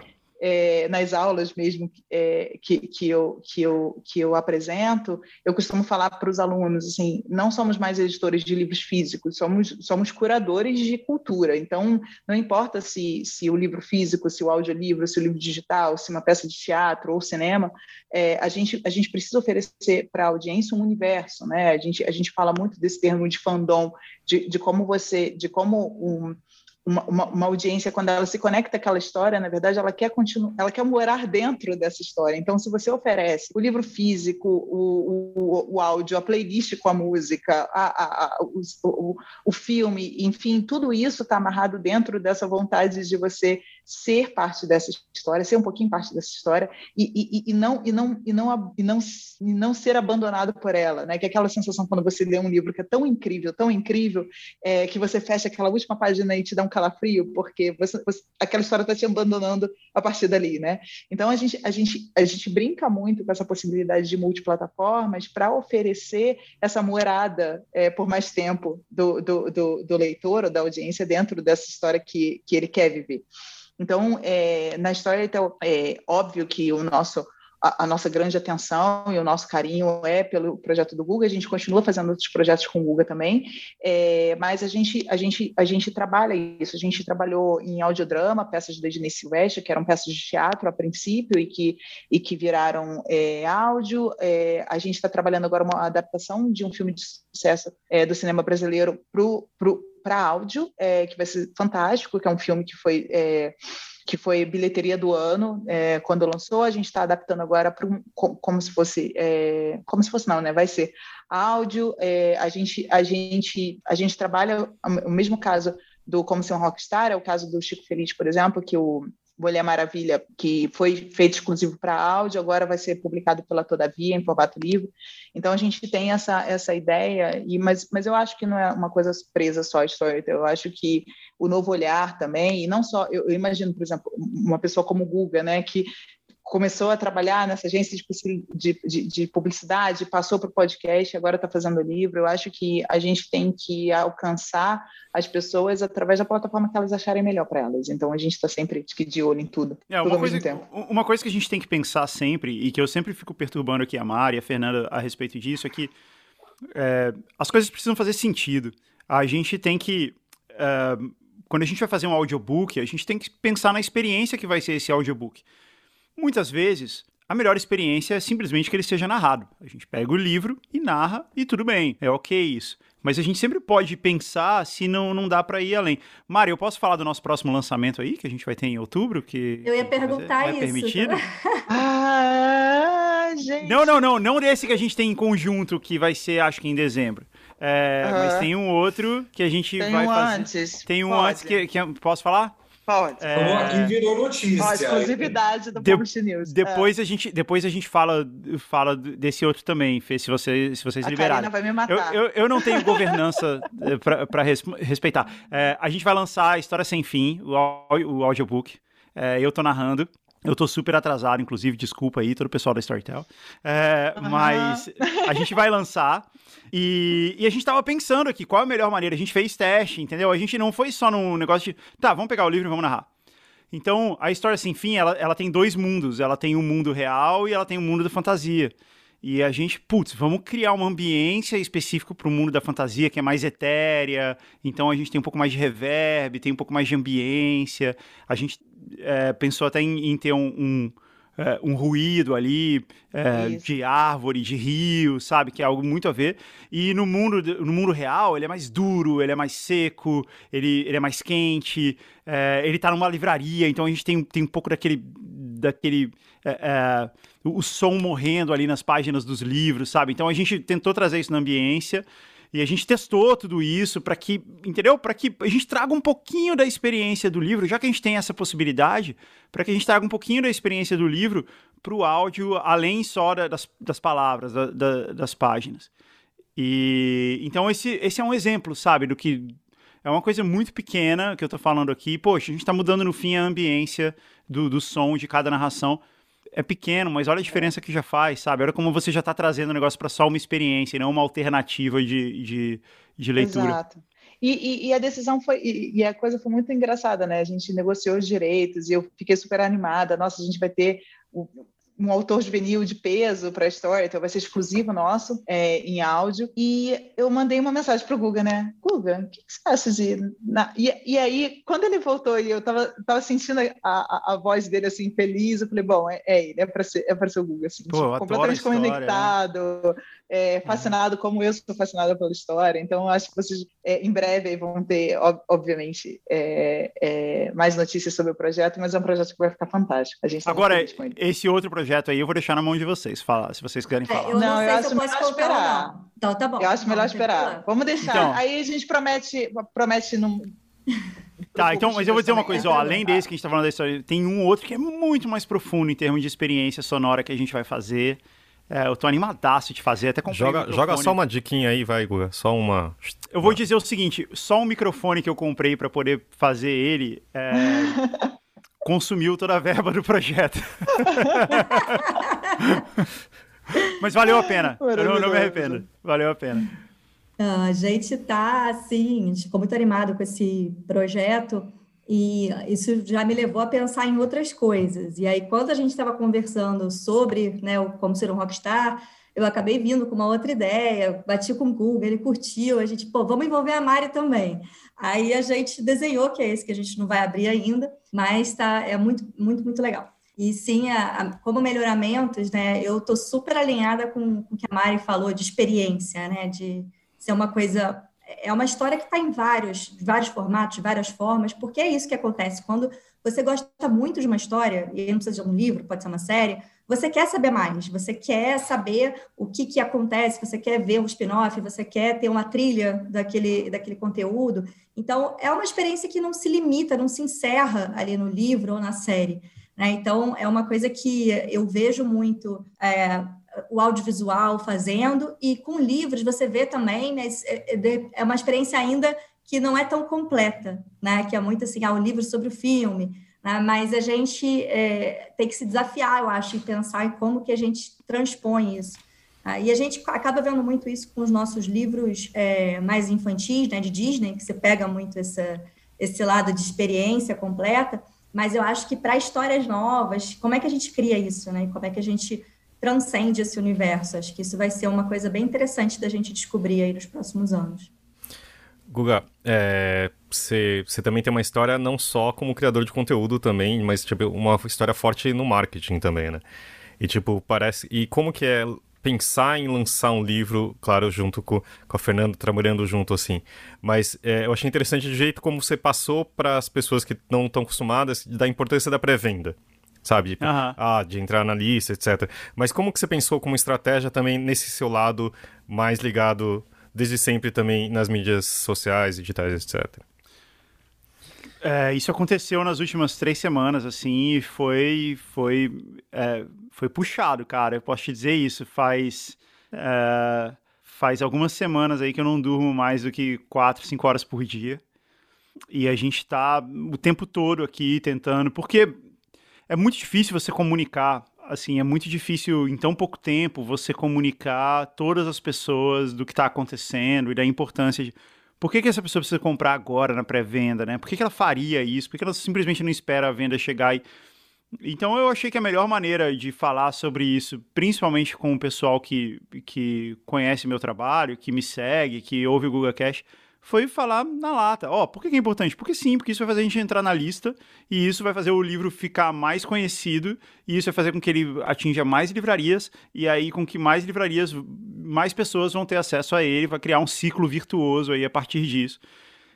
D: é, nas aulas mesmo é, que, que, eu, que, eu, que eu apresento, eu costumo falar para os alunos assim, não somos mais editores de livros físicos, somos, somos curadores de cultura. Então, não importa se, se o livro físico, se o audiolivro, se o livro digital, se uma peça de teatro ou cinema, é, a, gente, a gente precisa oferecer para a audiência um universo. Né? A, gente, a gente fala muito desse termo de fandom, de, de como você, de como um uma, uma, uma, audiência, quando ela se conecta àquela história, na verdade, ela quer continuar, ela quer morar dentro dessa história. Então, se você oferece o livro físico, o, o, o áudio, a playlist com a música, a, a, a, o, o, filme, enfim, tudo isso está amarrado dentro dessa vontade de você ser parte dessa história, ser um pouquinho parte dessa história e, e, e, não, e, não, e, não, e, não, e não ser abandonado por ela, né? Que é aquela sensação quando você lê um livro que é tão incrível, tão incrível, é, que você fecha aquela última página e te dá um calafrio, porque você, você, aquela história está te abandonando a partir dali, né? Então a gente, a gente, a gente brinca muito com essa possibilidade de multiplataformas para oferecer essa morada é, por mais tempo do, do, do, do leitor ou da audiência dentro dessa história que, que ele quer viver. Então, é, na história, então, é óbvio que o nosso a, nossa grande atenção e o nosso carinho é pelo projeto do Google. A gente continua fazendo outros projetos com o Google também, é, mas a gente, a, gente, a gente trabalha isso. A gente trabalhou em audiodrama, peças da Denise West, que eram peças de teatro a princípio e que, e que viraram é, áudio. É, a gente está trabalhando agora uma adaptação de um filme de sucesso é, do cinema brasileiro para para áudio, é, que vai ser fantástico, que é um filme que foi é, que foi bilheteria do ano é, quando lançou. A gente está adaptando agora para um, como se fosse é, como se fosse não, né? Vai ser áudio. É, a gente a gente a gente trabalha o mesmo caso do Como Ser um Rockstar, é o caso do Chico Feliz, por exemplo, que o Mulher Maravilha, que foi feito exclusivo para áudio, agora vai ser publicado pela Todavia em formato livro. Então a gente tem essa, essa ideia, e, mas, mas eu acho que não é uma coisa presa só a história. Eu acho que o novo olhar também, e não só, eu, eu imagino, por exemplo, uma pessoa como o Guga, né, que começou a trabalhar nessa agência de, de, de publicidade, passou para o podcast, agora está fazendo livro. Eu acho que a gente tem que alcançar as pessoas através da plataforma que elas acharem melhor para elas. Então a gente está sempre de olho em tudo, é, tudo
B: uma coisa, Uma coisa que a gente tem que pensar sempre, e que eu sempre fico perturbando aqui a Mari e a Fernanda a respeito disso, é que é, as coisas precisam fazer sentido. A gente tem que. É, quando a gente vai fazer um audiobook, a gente tem que pensar na experiência que vai ser esse audiobook. Muitas vezes, a melhor experiência é simplesmente que ele seja narrado. A gente pega o livro e narra e tudo bem, é ok isso. Mas a gente sempre pode pensar se não, não dá para ir além. Mari, eu posso falar do nosso próximo lançamento aí, que a gente vai ter em outubro? Que
E: eu ia perguntar
B: é
E: isso.
B: permitido?
D: ah, gente.
B: Não, não, não. Não desse que a gente tem em conjunto, que vai ser, acho que em dezembro. É, uhum. Mas tem um outro que a gente
D: tem
B: vai
D: um
B: fazer.
D: Antes.
B: Tem um Pode. antes que, que. Posso falar?
D: Pode.
C: É... aqui virou notícia. A
D: exclusividade do de, Publish News.
B: Depois, é. a gente, depois a gente fala, fala desse outro também, Fê, se, você, se vocês
D: a
B: liberarem.
D: vai me matar.
B: Eu, eu, eu não tenho governança eh, para respeitar. É, a gente vai lançar a História Sem Fim, o, o audiobook. É, eu tô narrando. Eu tô super atrasado, inclusive, desculpa aí todo o pessoal da Storytel. É, uhum. Mas a gente vai lançar. E, e, a gente tava pensando aqui, qual é a melhor maneira? A gente fez teste, entendeu? A gente não foi só num negócio de, tá, vamos pegar o livro e vamos narrar. Então, a história sem fim, ela, ela tem dois mundos. Ela tem o um mundo real e ela tem o um mundo da fantasia. E a gente, putz, vamos criar uma ambiência específica para o mundo da fantasia, que é mais etérea. Então a gente tem um pouco mais de reverb, tem um pouco mais de ambiência. A gente é, pensou até em, em ter um, um, é, um, ruído ali é, de árvore, de rio, sabe? Que é algo muito a ver. E no mundo, no mundo real, ele é mais duro, ele é mais seco, ele, ele é mais quente, é, ele está numa livraria, então a gente tem, tem um pouco daquele. daquele o som morrendo ali nas páginas dos livros, sabe? Então a gente tentou trazer isso na ambiência. E a gente testou tudo isso para que, entendeu? Para que a gente traga um pouquinho da experiência do livro, já que a gente tem essa possibilidade, para que a gente traga um pouquinho da experiência do livro para o áudio, além só das, das palavras, da, da, das páginas. E então esse, esse é um exemplo, sabe, do que é uma coisa muito pequena que eu estou falando aqui. Poxa, a gente está mudando no fim a ambiência do, do som de cada narração é pequeno, mas olha a diferença que já faz, sabe? Olha como você já está trazendo o negócio para só uma experiência e não uma alternativa de, de, de leitura.
D: Exato. E, e, e, a decisão foi, e, e, a coisa foi muito engraçada, né? A gente negociou os direitos e eu fiquei super animada. Nossa, a gente vai ter um autor juvenil de peso para a história, então vai ser exclusivo nosso é, em áudio. E eu mandei uma mensagem para o Guga, né? Guga, o que, que, você acha de. Na... E, e, aí, quando ele voltou e eu estava tava sentindo a, a, a, voz dele assim, feliz, eu falei, bom, é, é ele, é para ser, é ser o Guga, assim,
B: Pô, tipo,
D: completamente
B: história,
D: conectado,
B: né?
D: É, fascinado, como eu sou fascinada pela história. Então, acho que vocês é, em breve vão ter, obviamente, é, é, mais notícias sobre o projeto, mas é um projeto que vai ficar fantástico. A gente tá
B: Agora, esse outro projeto aí eu vou deixar na mão de vocês, falar, se vocês querem é, falar.
D: É, eu não, não eu acho se eu melhor esperar.
E: Então tá bom.
D: Eu acho melhor esperar. Vamos deixar. Então, aí a gente promete, promete num...
B: Tá, então, mas eu vou dizer uma coisa, ó, além desse que a gente tá falando da história, tem um outro que é muito mais profundo em termos de experiência sonora que a gente vai fazer. É, eu tô animadaço de fazer, até comprei
A: joga, um joga só uma diquinha aí, vai, Guga. Só uma.
B: Eu vou dizer o seguinte: só um microfone que eu comprei para poder fazer ele. É... consumiu toda a verba do projeto. Mas valeu a pena. Eu não, não me arrependo. Valeu a pena.
E: A gente está assim, a gente ficou muito animado com esse projeto e isso já me levou a pensar em outras coisas. E aí, quando a gente estava conversando sobre né, como ser um rockstar, eu acabei vindo com uma outra ideia, bati com o Google, ele curtiu, a gente, pô, vamos envolver a Mari também. Aí a gente desenhou, que é esse que a gente não vai abrir ainda, mas tá, é muito, muito, muito legal. E sim, a, a, como melhoramentos, né, eu estou super alinhada com, com o que a Mari falou de experiência, né, de ser uma coisa é uma história que está em vários, vários formatos, várias formas, porque é isso que acontece. Quando você gosta muito de uma história, e não precisa de um livro, pode ser uma série, você quer saber mais, você quer saber o que, que acontece, você quer ver um spin-off, você quer ter uma trilha daquele, daquele conteúdo. Então, é uma experiência que não se limita, não se encerra ali no livro ou na série. Né? Então, é uma coisa que eu vejo muito é, o audiovisual fazendo, e com livros você vê também, mas é, é, é uma experiência ainda que não é tão completa, né? que é muito assim, ah, um livro sobre o filme, né? mas a gente é, tem que se desafiar, eu acho, e pensar em como que a gente transpõe isso. Ah, e a gente acaba vendo muito isso com os nossos livros é, mais infantis, né, de Disney, que você pega muito essa, esse lado de experiência completa, mas eu acho que para histórias novas, como é que a gente cria isso, né? Como é que a gente transcende esse universo? Acho que isso vai ser uma coisa bem interessante da gente descobrir aí nos próximos anos.
A: Guga, você é, também tem uma história não só como criador de conteúdo também, mas tipo, uma história forte no marketing também, né? E tipo, parece. E como que é pensar em lançar um livro, claro, junto com, com a Fernanda, trabalhando junto assim. Mas é, eu achei interessante o jeito como você passou para as pessoas que não estão acostumadas da importância da pré-venda. Sabe? Tipo, uhum. ah, de entrar na lista, etc. Mas como que você pensou como estratégia também nesse seu lado mais ligado desde sempre também nas mídias sociais, digitais, etc.
B: É, isso aconteceu nas últimas três semanas, assim, e foi, foi, é, foi puxado, cara. Eu posso te dizer isso. Faz, é, faz algumas semanas aí que eu não durmo mais do que quatro, cinco horas por dia. E a gente tá o tempo todo aqui tentando, porque é muito difícil você comunicar, assim, é muito difícil em tão pouco tempo você comunicar todas as pessoas do que está acontecendo e da importância de por que, que essa pessoa precisa comprar agora na pré-venda, né? Por que, que ela faria isso? Por que ela simplesmente não espera a venda chegar e. Então eu achei que a melhor maneira de falar sobre isso, principalmente com o pessoal que, que conhece meu trabalho, que me segue, que ouve o Google Cash, foi falar na lata. Ó, oh, por que é importante? Porque sim, porque isso vai fazer a gente entrar na lista e isso vai fazer o livro ficar mais conhecido e isso vai fazer com que ele atinja mais livrarias e aí com que mais livrarias, mais pessoas vão ter acesso a ele, vai criar um ciclo virtuoso aí a partir disso.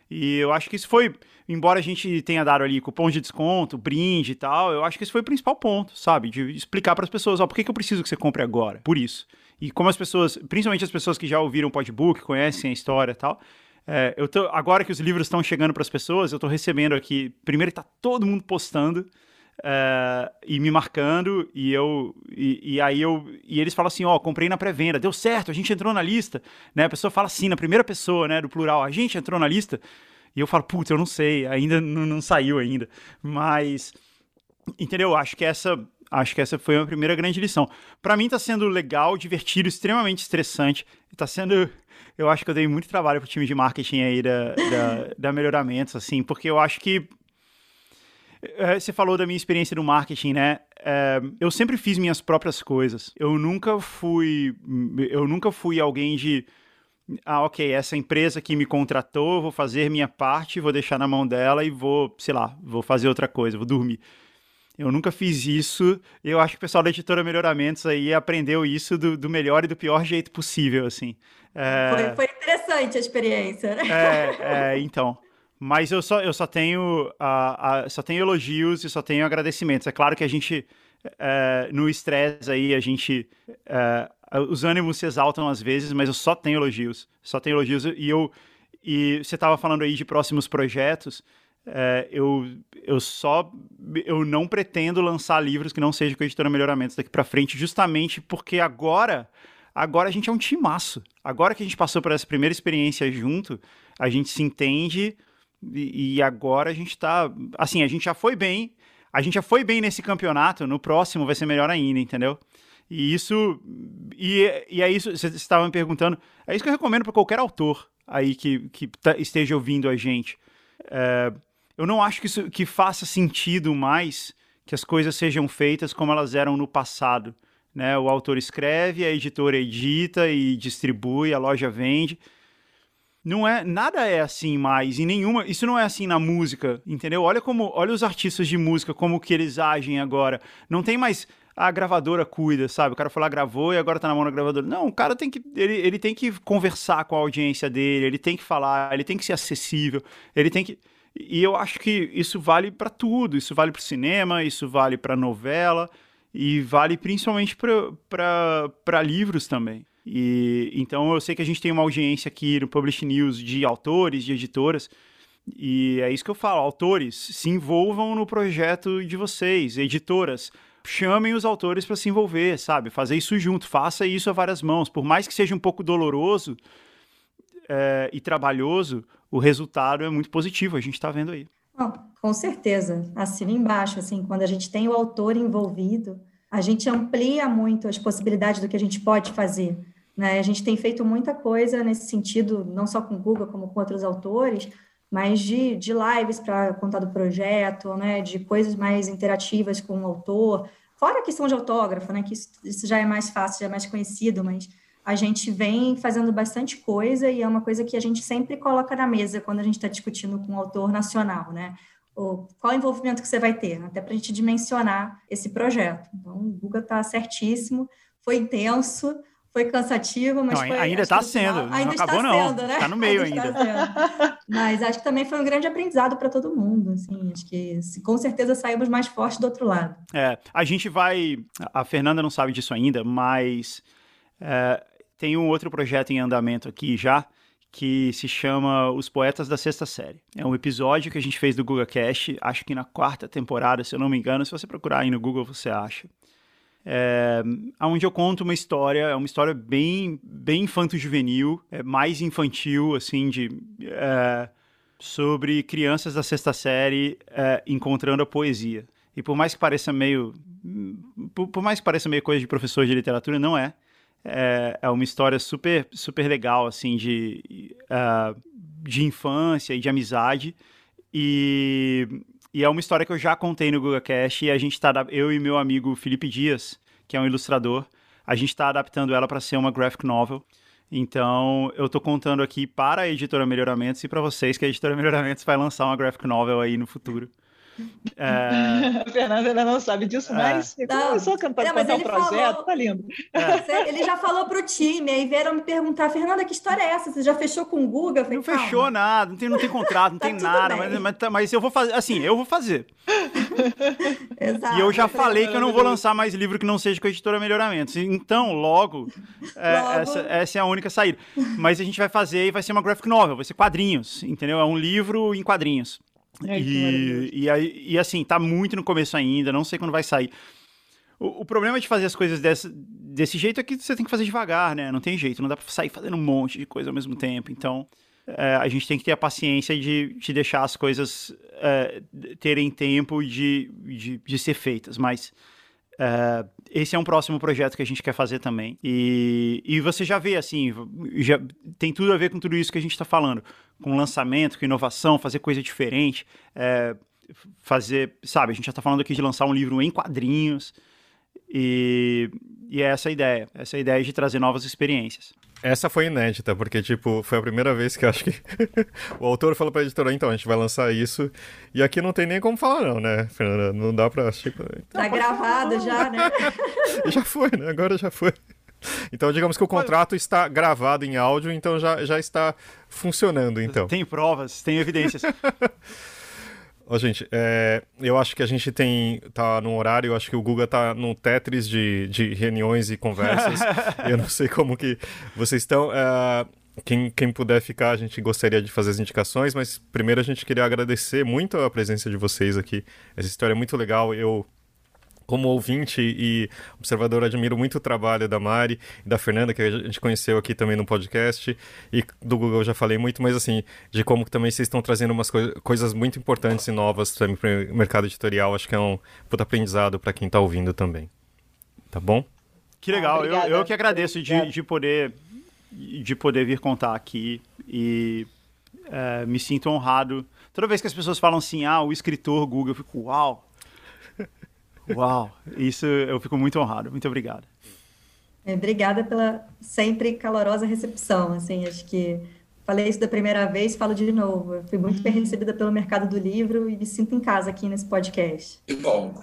B: E eu acho que isso foi, embora a gente tenha dado ali cupom de desconto, brinde e tal, eu acho que esse foi o principal ponto, sabe? De explicar para as pessoas, ó, por que, que eu preciso que você compre agora? Por isso. E como as pessoas, principalmente as pessoas que já ouviram o podbook, conhecem a história e tal, é, eu tô, agora que os livros estão chegando para as pessoas, eu estou recebendo aqui. Primeiro está todo mundo postando é, e me marcando, e eu. E, e, aí eu. E eles falam assim: ó, oh, comprei na pré-venda, deu certo, a gente entrou na lista. Né? A pessoa fala assim, na primeira pessoa, né, do plural, a gente entrou na lista. E eu falo, putz, eu não sei, ainda não, não saiu ainda. Mas. Entendeu? Acho que essa acho que essa foi a primeira grande lição. Para mim está sendo legal, divertido, extremamente estressante. Está sendo eu acho que eu dei muito trabalho pro time de marketing aí da, da, da Melhoramentos, assim, porque eu acho que. É, você falou da minha experiência no marketing, né? É, eu sempre fiz minhas próprias coisas. Eu nunca fui. Eu nunca fui alguém de. Ah, ok, essa empresa que me contratou, vou fazer minha parte, vou deixar na mão dela e vou, sei lá, vou fazer outra coisa, vou dormir. Eu nunca fiz isso. Eu acho que o pessoal da editora Melhoramentos aí aprendeu isso do, do melhor e do pior jeito possível, assim.
E: É... Foi, foi, interessante a experiência, né?
B: É, é, então. Mas eu só, eu só tenho uh, uh, só tenho elogios e só tenho agradecimentos. É claro que a gente, uh, no estresse aí, a gente. É, os ânimos se exaltam às vezes, mas eu só tenho elogios. Só tenho elogios. E eu. E você estava falando aí de próximos projetos. É, eu, eu só eu não pretendo lançar livros que não sejam com a editora Melhoramentos daqui para frente, justamente porque agora agora a gente é um timaço. Agora que a gente passou por essa primeira experiência junto, a gente se entende e, e agora a gente tá assim, a gente já foi bem, a gente já foi bem nesse campeonato, no próximo vai ser melhor ainda, entendeu? E isso e, e é isso, você estava me perguntando, é isso que eu recomendo para qualquer autor aí que, que tá, esteja ouvindo a gente. É, eu não acho que isso que faça sentido mais que as coisas sejam feitas como elas eram no passado. Né? O autor escreve, a editora edita e distribui, a loja vende. Não é, nada é assim mais, em nenhuma, isso não é assim na música, entendeu? Olha como, olha os artistas de música como que eles agem agora. Não tem mais a gravadora cuida, sabe? O cara foi lá, gravou e agora tá na mão da gravadora. Não, o cara tem que. Ele, ele tem que conversar com a audiência dele, ele tem que falar, ele tem que ser acessível, ele tem que. E eu acho que isso vale para tudo. Isso vale para o cinema, isso vale para novela e vale principalmente para livros também. E então eu sei que a gente tem uma audiência aqui no Publish News de autores, de editoras, e é isso que eu falo, autores, se envolvam no projeto de vocês, editoras, chamem os autores para se envolver, sabe? Fazer isso junto, faça isso a várias mãos, por mais que seja um pouco doloroso é, e trabalhoso, o resultado é muito positivo, a gente está vendo aí.
E: Bom, com certeza, assina embaixo, assim, quando a gente tem o autor envolvido, a gente amplia muito as possibilidades do que a gente pode fazer. Né? A gente tem feito muita coisa nesse sentido, não só com o Google, como com outros autores, mas de, de lives para contar do projeto, né? de coisas mais interativas com o autor, fora a questão de autógrafo, né? que isso, isso já é mais fácil, já é mais conhecido, mas a gente vem fazendo bastante coisa e é uma coisa que a gente sempre coloca na mesa quando a gente está discutindo com o autor nacional, né? O, qual o envolvimento que você vai ter, até para a gente dimensionar esse projeto. Então, o Guga está certíssimo, foi intenso, foi cansativo, mas
B: não,
E: foi,
B: ainda está sendo, não ainda acabou está não, sendo, né? Está no meio ainda.
E: ainda. mas acho que também foi um grande aprendizado para todo mundo, assim, acho que com certeza saímos mais fortes do outro lado.
B: É, a gente vai, a Fernanda não sabe disso ainda, mas é, tem um outro projeto em andamento aqui já, que se chama Os Poetas da Sexta Série. É um episódio que a gente fez do Google Cast, acho que na quarta temporada, se eu não me engano. Se você procurar aí no Google, você acha. É, onde eu conto uma história, é uma história bem, bem infanto-juvenil, é mais infantil, assim, de, é, sobre crianças da sexta série é, encontrando a poesia. E por mais que pareça meio, por, por mais que pareça meio coisa de professor de literatura, não é é, é uma história super, super legal, assim, de, uh, de infância e de amizade. E, e é uma história que eu já contei no Google Cash e a gente está, eu e meu amigo Felipe Dias, que é um ilustrador, a gente está adaptando ela para ser uma graphic novel. Então, eu estou contando aqui para a editora Melhoramentos e para vocês que a editora Melhoramentos vai lançar uma graphic novel aí no futuro.
D: É... A Fernanda ainda não sabe disso, é. mas começou a cantar, não, um projeto, falou... tá lindo.
E: É. Ele já falou pro time, aí vieram me perguntar, Fernanda, que história é essa? Você já fechou com o Guga?
B: Falei, não fechou nada, não tem, não tem contrato, não tá tem nada, mas, mas, mas, eu vou fazer, assim, eu vou fazer. Exato. E eu já falei que eu não vou lançar mais livro que não seja com a editora Melhoramentos. Então, logo, é, logo... Essa, essa é a única saída. Mas a gente vai fazer e vai ser uma graphic novel, vai ser quadrinhos, entendeu? É um livro em quadrinhos. É, e, e, aí, e assim, tá muito no começo ainda, não sei quando vai sair. O, o, problema de fazer as coisas desse, desse jeito é que você tem que fazer devagar, né? Não tem jeito, não dá pra sair fazendo um monte de coisa ao mesmo tempo. Então, é, a gente tem que ter a paciência de, de deixar as coisas é, terem tempo de, de, de ser feitas. Mas é, esse é um próximo projeto que a gente quer fazer também. E, e você já vê, assim, já tem tudo a ver com tudo isso que a gente está falando. Com lançamento, com inovação, fazer coisa diferente. É, fazer, sabe, a gente já está falando aqui de lançar um livro em quadrinhos. E, e é essa a ideia. Essa a ideia de trazer novas experiências.
A: Essa foi inédita, porque, tipo, foi a primeira vez que eu acho que o autor falou pra editora, então, a gente vai lançar isso. E aqui não tem nem como falar, não, né, Fernanda? Não dá pra. Tipo,
E: então, tá gravado já, né?
A: já foi, né? Agora já foi. Então, digamos que o contrato está gravado em áudio, então já, já está funcionando, então.
B: Tem provas, tem evidências.
A: Ó, gente, é, eu acho que a gente tem. tá num horário, eu acho que o Guga tá num Tetris de, de reuniões e conversas. eu não sei como que vocês estão. É, quem, quem puder ficar, a gente gostaria de fazer as indicações, mas primeiro a gente queria agradecer muito a presença de vocês aqui. Essa história é muito legal. Eu como ouvinte e observador, admiro muito o trabalho da Mari e da Fernanda, que a gente conheceu aqui também no podcast, e do Google eu já falei muito, mas assim, de como também vocês estão trazendo umas coi coisas muito importantes e novas também para o mercado editorial, acho que é um puta aprendizado para quem está ouvindo também. Tá bom?
B: Que legal, ah, eu, eu que agradeço de, de, poder, de poder vir contar aqui e é, me sinto honrado. Toda vez que as pessoas falam assim, ah, o escritor Google, eu fico, uau, Uau, isso eu fico muito honrado. Muito obrigado.
E: É, obrigada pela sempre calorosa recepção. Assim, acho que falei isso da primeira vez, falo de novo. Eu fui muito bem recebida pelo mercado do livro e me sinto em casa aqui nesse podcast.
C: Que bom.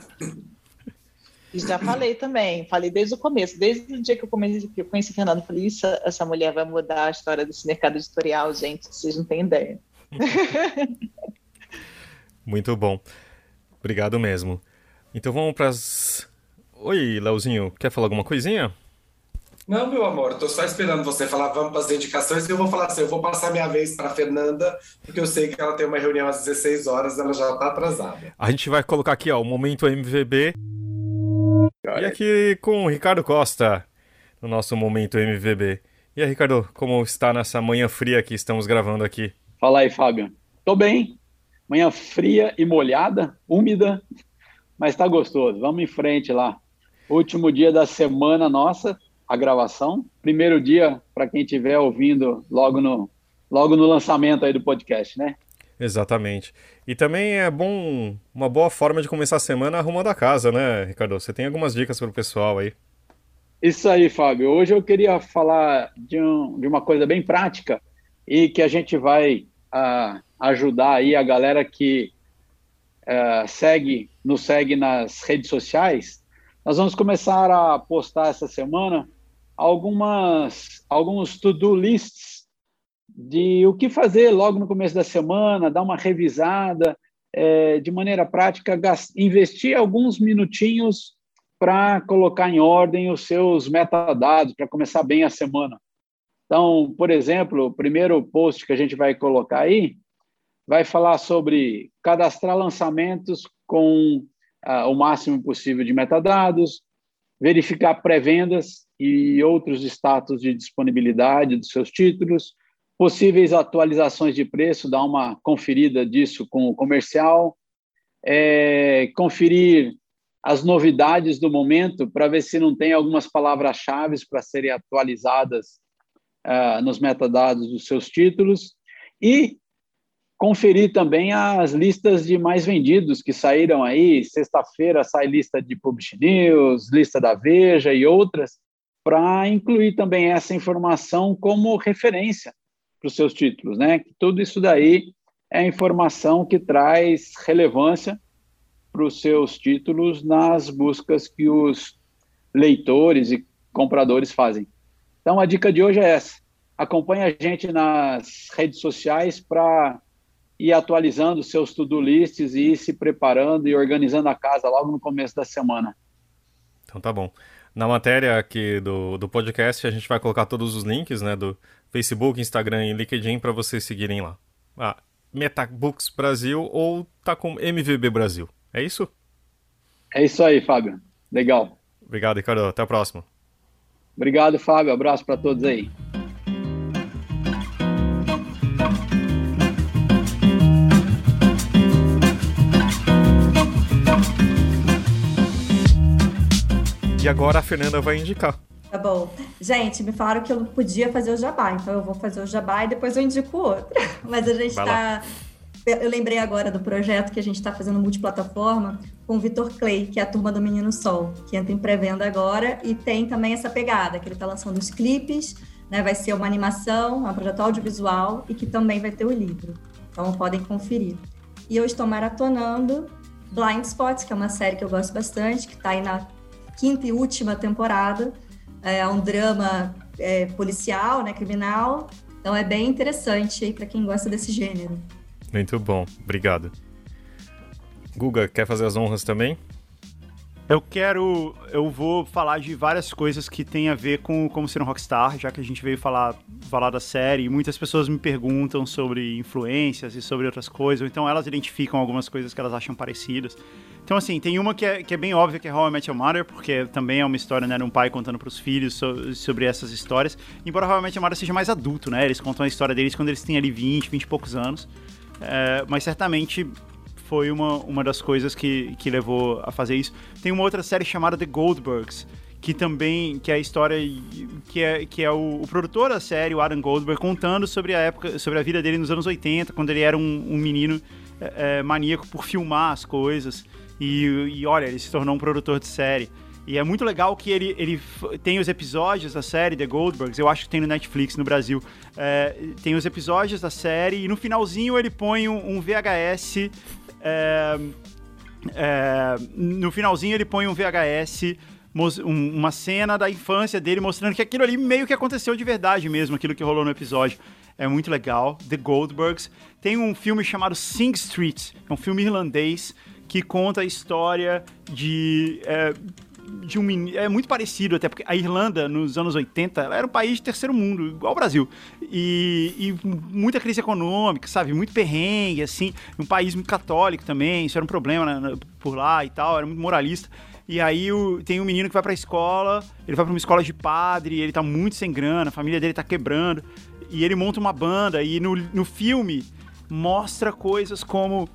D: Já falei também, falei desde o começo, desde o dia que eu, comecei, que eu conheci a Fernanda, falei, isso, essa mulher vai mudar a história desse mercado editorial, gente, vocês não têm ideia.
A: Muito bom. Obrigado mesmo. Então vamos para as. Oi, Leozinho, quer falar alguma coisinha?
C: Não, meu amor, tô só esperando você falar, vamos para as dedicações, e eu vou falar assim, eu vou passar minha vez para Fernanda, porque eu sei que ela tem uma reunião às 16 horas, ela já está atrasada.
A: A gente vai colocar aqui, ó, o momento MVB. E aqui com o Ricardo Costa, no nosso momento MVB. E aí, Ricardo, como está nessa manhã fria que estamos gravando aqui?
G: Fala aí, Fábio. Tô bem. Manhã fria e molhada, úmida, mas tá gostoso. Vamos em frente lá. Último dia da semana nossa, a gravação. Primeiro dia para quem estiver ouvindo logo no, logo no lançamento aí do podcast, né?
A: Exatamente. E também é bom, uma boa forma de começar a semana arrumando a casa, né, Ricardo? Você tem algumas dicas para o pessoal aí.
G: Isso aí, Fábio. Hoje eu queria falar de, um, de uma coisa bem prática e que a gente vai uh, ajudar aí a galera que uh, segue nos segue nas redes sociais, nós vamos começar a postar essa semana algumas alguns to-do lists de o que fazer logo no começo da semana, dar uma revisada é, de maneira prática, investir alguns minutinhos para colocar em ordem os seus metadados, para começar bem a semana. Então, por exemplo, o primeiro post que a gente vai colocar aí vai falar sobre cadastrar lançamentos com uh, o máximo possível de metadados, verificar pré-vendas e outros status de disponibilidade dos seus títulos, possíveis atualizações de preço, dar uma conferida disso com o comercial, é, conferir as novidades do momento para ver se não tem algumas palavras-chave para serem atualizadas uh, nos metadados dos seus títulos e conferir também as listas de mais vendidos que saíram aí. Sexta-feira sai lista de Publish News, lista da Veja e outras, para incluir também essa informação como referência para os seus títulos, né? Tudo isso daí é informação que traz relevância para os seus títulos nas buscas que os leitores e compradores fazem. Então, a dica de hoje é essa. Acompanhe a gente nas redes sociais para ir atualizando seus to-do lists e ir se preparando e organizando a casa logo no começo da semana.
A: Então tá bom. Na matéria aqui do, do podcast, a gente vai colocar todos os links, né, do Facebook, Instagram e LinkedIn para vocês seguirem lá. Ah, Metabooks Brasil ou tá com MVB Brasil. É isso?
G: É isso aí, Fábio. Legal.
A: Obrigado, Ricardo. Até a próxima.
G: Obrigado, Fábio. Abraço para todos aí.
A: E agora a Fernanda vai indicar.
E: Tá bom. Gente, me falaram que eu não podia fazer o jabá, então eu vou fazer o jabá e depois eu indico outro. Mas a gente está. Eu lembrei agora do projeto que a gente está fazendo multiplataforma com o Vitor Clay, que é a turma do Menino Sol, que entra em pré-venda agora e tem também essa pegada, que ele está lançando os clipes, né? Vai ser uma animação, um projeto audiovisual e que também vai ter o livro. Então podem conferir. E eu estou maratonando Blind Spots, que é uma série que eu gosto bastante, que está aí na quinta e última temporada. É um drama é, policial, né, criminal. Então é bem interessante aí para quem gosta desse gênero.
A: Muito bom, obrigado. Guga, quer fazer as honras também?
B: Eu quero. Eu vou falar de várias coisas que tem a ver com como ser um rockstar, já que a gente veio falar, falar da série. Muitas pessoas me perguntam sobre influências e sobre outras coisas, ou então elas identificam algumas coisas que elas acham parecidas. Então, assim, tem uma que é, que é bem óbvia, que é How I Met Your Mother, porque também é uma história, né, um pai contando para os filhos so, sobre essas histórias. Embora How I Met Your Mother seja mais adulto, né? Eles contam a história deles quando eles têm ali 20, 20 e poucos anos. É, mas certamente foi uma, uma das coisas que, que levou a fazer isso. Tem uma outra série chamada The Goldbergs, que também que é a história que é, que é o, o, produtor da série, o Adam Goldberg, contando sobre a época, sobre a vida dele nos anos 80, quando ele era um, um menino é, é, maníaco por filmar as coisas. E, e olha, ele se tornou um produtor de série. E é muito legal que ele, ele tem os episódios da série The Goldbergs, eu acho que tem no Netflix no Brasil. É, tem os episódios da série e no finalzinho ele põe um, um VHS. É, é, no finalzinho ele põe um VHS, uma cena da infância dele mostrando que aquilo ali meio que aconteceu de verdade mesmo, aquilo que rolou no episódio. É muito legal. The Goldbergs. Tem um filme chamado Sing Street, é um filme irlandês que conta a história de. É, de um é muito parecido até porque a Irlanda nos anos 80 ela era um país de terceiro mundo igual o Brasil. E, e muita crise econômica sabe? Muito perrengue assim. Um país muito católico também isso era um problema né, por lá e tal era muito moralista. E aí o, tem um menino que vai pra escola, ele vai pra uma escola de padre, ele tá muito sem grana, a família dele tá quebrando, e ele monta uma banda, e no, no filme mostra coisas como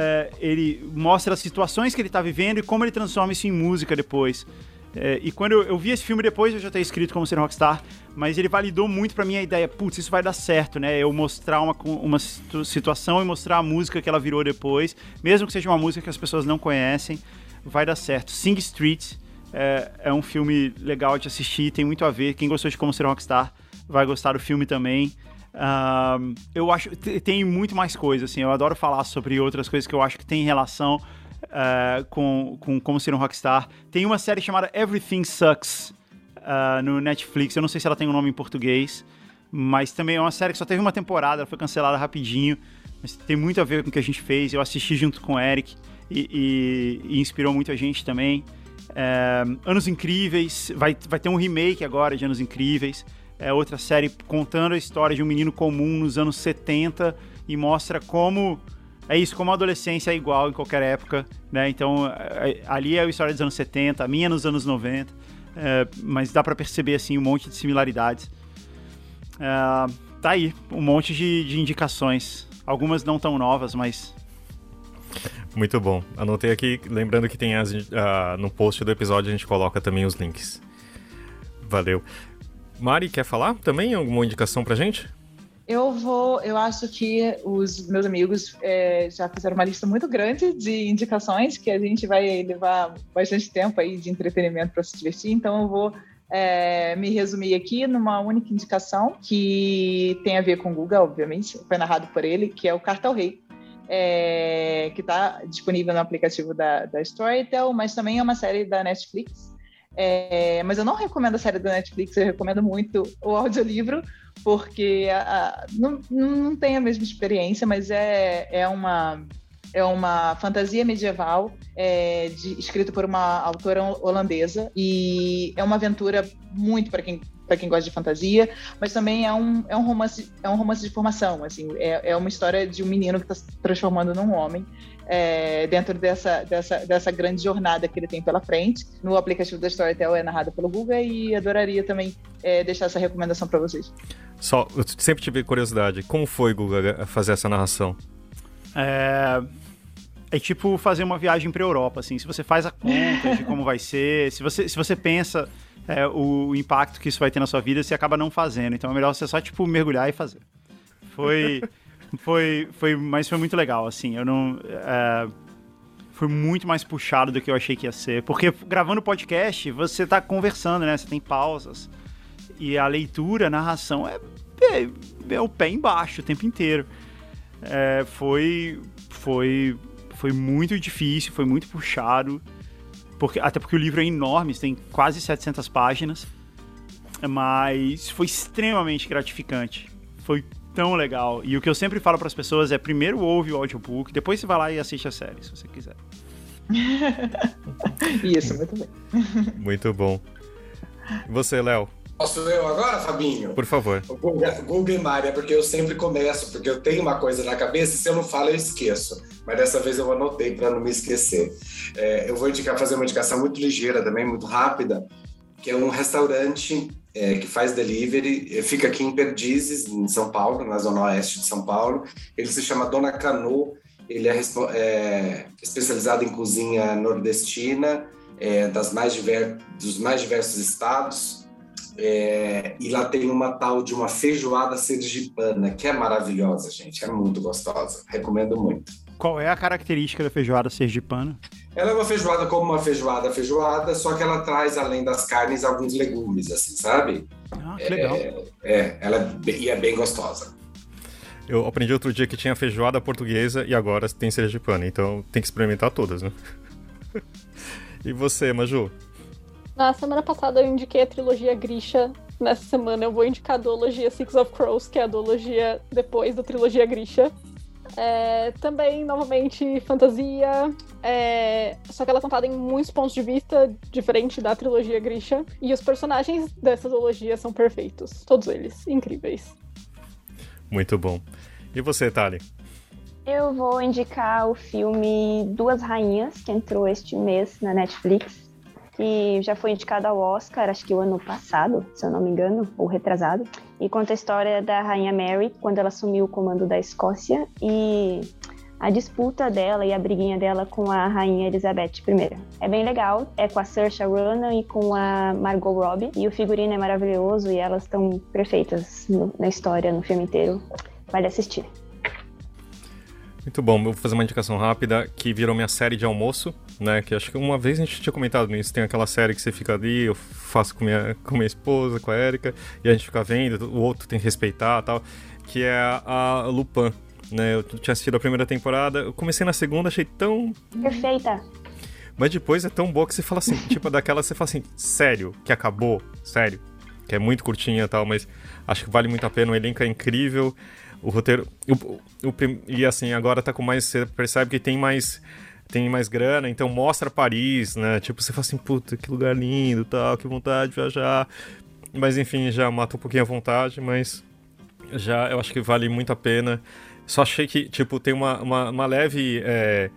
B: é, ele mostra as situações que ele está vivendo e como ele transforma isso em música depois. É, e quando eu, eu, vi esse filme depois, eu já ter escrito como ser rockstar, mas ele validou muito para mim a ideia, putz, isso vai dar certo, né? Eu mostrar uma, uma situação e mostrar a música que ela virou depois, mesmo que seja uma música que as pessoas não conhecem, vai dar certo. Sing Street é, é um filme legal de assistir, tem muito a ver. Quem gostou de como ser rockstar vai gostar do filme também. Eu acho tem muito mais coisas, assim. Eu adoro falar sobre outras coisas que eu acho que tem relação uh, com, com como ser um rockstar. Tem uma série chamada Everything Sucks uh, no Netflix. Eu não sei se ela tem um nome em português, mas também é uma série que só teve uma temporada, ela foi cancelada rapidinho. Mas tem muito a ver com o que a gente fez. Eu assisti junto com o Eric e, e, e inspirou muito a gente também. É, Anos Incríveis, vai, vai ter um remake agora de Anos Incríveis. É outra série contando a história de um menino comum nos anos 70 e mostra como é isso, como a adolescência é igual em qualquer época, né? Então, é, ali é a história dos anos 70, a minha é nos anos 90, é, mas dá para perceber, assim, um monte de similaridades. É, tá aí, um monte de, de indicações. Algumas não tão novas, mas
A: muito bom. Anotei aqui, lembrando que tem as, uh, no post do episódio a gente coloca também os links. Valeu. Mari, quer falar também? Alguma indicação pra gente?
D: Eu vou, eu acho que os meus amigos é, já fizeram uma lista muito grande de indicações que a gente vai levar bastante tempo aí de entretenimento para se divertir, então eu vou é, me resumir aqui numa única indicação que tem a ver com o Guga, obviamente, foi narrado por ele, que é o Cartel Rei, é, que está disponível no aplicativo da, da Storytel, mas também é uma série da Netflix. É, mas eu não recomendo a série da Netflix, eu recomendo muito o audiolivro, porque a, a, não, não tem a mesma experiência, mas é, é uma é uma fantasia medieval é, de, escrita por uma autora holandesa e é uma aventura muito para quem para quem gosta de fantasia, mas também é um, é um romance é um romance de formação, assim, é, é uma história de um menino que está se transformando num homem é, dentro dessa, dessa, dessa grande jornada que ele tem pela frente. No aplicativo da Storytel é narrada pelo Guga e adoraria também é, deixar essa recomendação para vocês.
A: Só, eu sempre tive curiosidade, como foi, Guga, fazer essa narração?
B: É, é tipo fazer uma viagem para Europa, assim. Se você faz a conta de como vai ser, se você, se você pensa é, o, impacto que isso vai ter na sua vida, você acaba não fazendo. Então é melhor você só, tipo, mergulhar e fazer. Foi. foi, foi, mas foi muito legal, assim. Eu não. É, foi muito mais puxado do que eu achei que ia ser. Porque gravando podcast, você tá conversando, né? Você tem pausas. E a leitura, a narração é, é, é o pé embaixo o tempo inteiro. É, foi, foi, foi muito difícil, foi muito puxado. Porque, até porque o livro é enorme, tem quase 700 páginas. Mas foi extremamente gratificante. Foi tão legal. E o que eu sempre falo para as pessoas é: primeiro ouve o audiobook, depois você vai lá e assiste a série, se você quiser.
D: Isso, muito bem.
A: Muito bom. E você, Léo?
C: Posso eu agora, Fabinho?
A: Por favor.
C: E Maria, porque eu sempre começo, porque eu tenho uma coisa na cabeça e se eu não falo eu esqueço. Mas dessa vez eu anotei para não me esquecer. É, eu vou indicar, fazer uma indicação muito ligeira também, muito rápida, que é um restaurante é, que faz delivery, fica aqui em Perdizes, em São Paulo, na zona oeste de São Paulo. Ele se chama Dona Cano, ele é, é especializado em cozinha nordestina, é, das mais diver, dos mais diversos estados. É, e lá tem uma tal de uma feijoada sergipana, que é maravilhosa, gente. É muito gostosa. Recomendo muito.
B: Qual é a característica da feijoada sergipana?
C: Ela é uma feijoada como uma feijoada feijoada, só que ela traz, além das carnes, alguns legumes, assim, sabe?
B: Ah, que legal.
C: É, é ela é bem, e é bem gostosa.
A: Eu aprendi outro dia que tinha feijoada portuguesa e agora tem sergipana, então tem que experimentar todas, né? e você, Maju?
H: Na semana passada eu indiquei a trilogia Grisha. Nessa semana eu vou indicar a duologia Six of Crows, que é a duologia depois da trilogia Grisha. É, também, novamente, fantasia. É, só que ela é contada em muitos pontos de vista, diferente da trilogia Grisha. E os personagens dessa trilogia são perfeitos. Todos eles. Incríveis.
A: Muito bom. E você, Thali?
F: Eu vou indicar o filme Duas Rainhas, que entrou este mês na Netflix que já foi indicado ao Oscar, acho que o ano passado, se eu não me engano, ou retrasado, e conta a história da Rainha Mary quando ela assumiu o comando da Escócia e a disputa dela e a briguinha dela com a Rainha Elizabeth I. É bem legal, é com a Saoirse Ronan e com a Margot Robbie, e o figurino é maravilhoso e elas estão perfeitas no, na história, no filme inteiro. Vale assistir.
A: Muito bom, vou fazer uma indicação rápida que virou minha série de almoço, né? Que acho que uma vez a gente tinha comentado nisso. Tem aquela série que você fica ali, eu faço com minha, com minha esposa, com a Erika, e a gente fica vendo, o outro tem que respeitar tal. Que é a, a Lupin, né? Eu tinha assistido a primeira temporada, eu comecei na segunda, achei tão.
F: Perfeita.
A: Mas depois é tão boa que você fala assim, tipo, daquela você fala assim, sério, que acabou, sério. Que é muito curtinha e tal, mas acho que vale muito a pena, o elenco é incrível. O roteiro. O, o, e assim, agora tá com mais. Você percebe que tem mais tem mais grana, então mostra Paris, né? Tipo, você fala assim, puta, que lugar lindo tal, que vontade de viajar. Mas enfim, já mata um pouquinho a vontade, mas já eu acho que vale muito a pena. Só achei que, tipo, tem uma, uma, uma leve. É,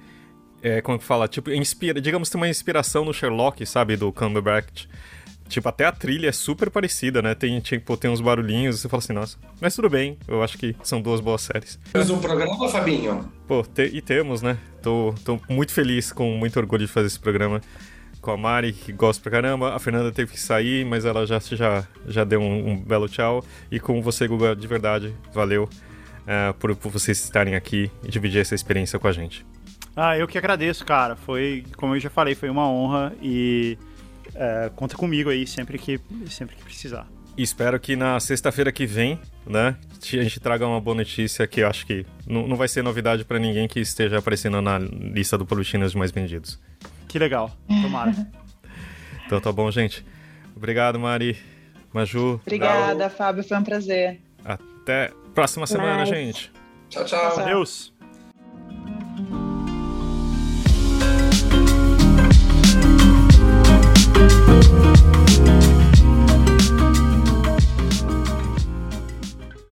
A: é, como que fala? Tipo, inspira, digamos tem uma inspiração no Sherlock, sabe? Do Cumberbatch. Tipo, até a trilha é super parecida, né? Tem, tipo, tem uns barulhinhos, você fala assim, nossa. Mas tudo bem, eu acho que são duas boas séries.
C: Temos um programa, Fabinho?
A: Pô, te, e temos, né? Tô, tô muito feliz, com muito orgulho de fazer esse programa com a Mari, que gosta pra caramba. A Fernanda teve que sair, mas ela já, já, já deu um, um belo tchau. E com você, Guga, de verdade, valeu uh, por, por vocês estarem aqui e dividir essa experiência com a gente.
B: Ah, eu que agradeço, cara. Foi, como eu já falei, foi uma honra e é, conta comigo aí sempre que, sempre que precisar.
A: Espero que na sexta-feira que vem, né, a gente traga uma boa notícia que eu acho que não, não vai ser novidade para ninguém que esteja aparecendo na lista do Polutinas mais vendidos.
B: Que legal, tomara.
A: então tá bom, gente. Obrigado, Mari. Maju.
D: Obrigada, Fábio, foi um prazer.
A: Até próxima semana,
F: Mas...
A: gente.
C: Tchau, tchau.
B: Adeus.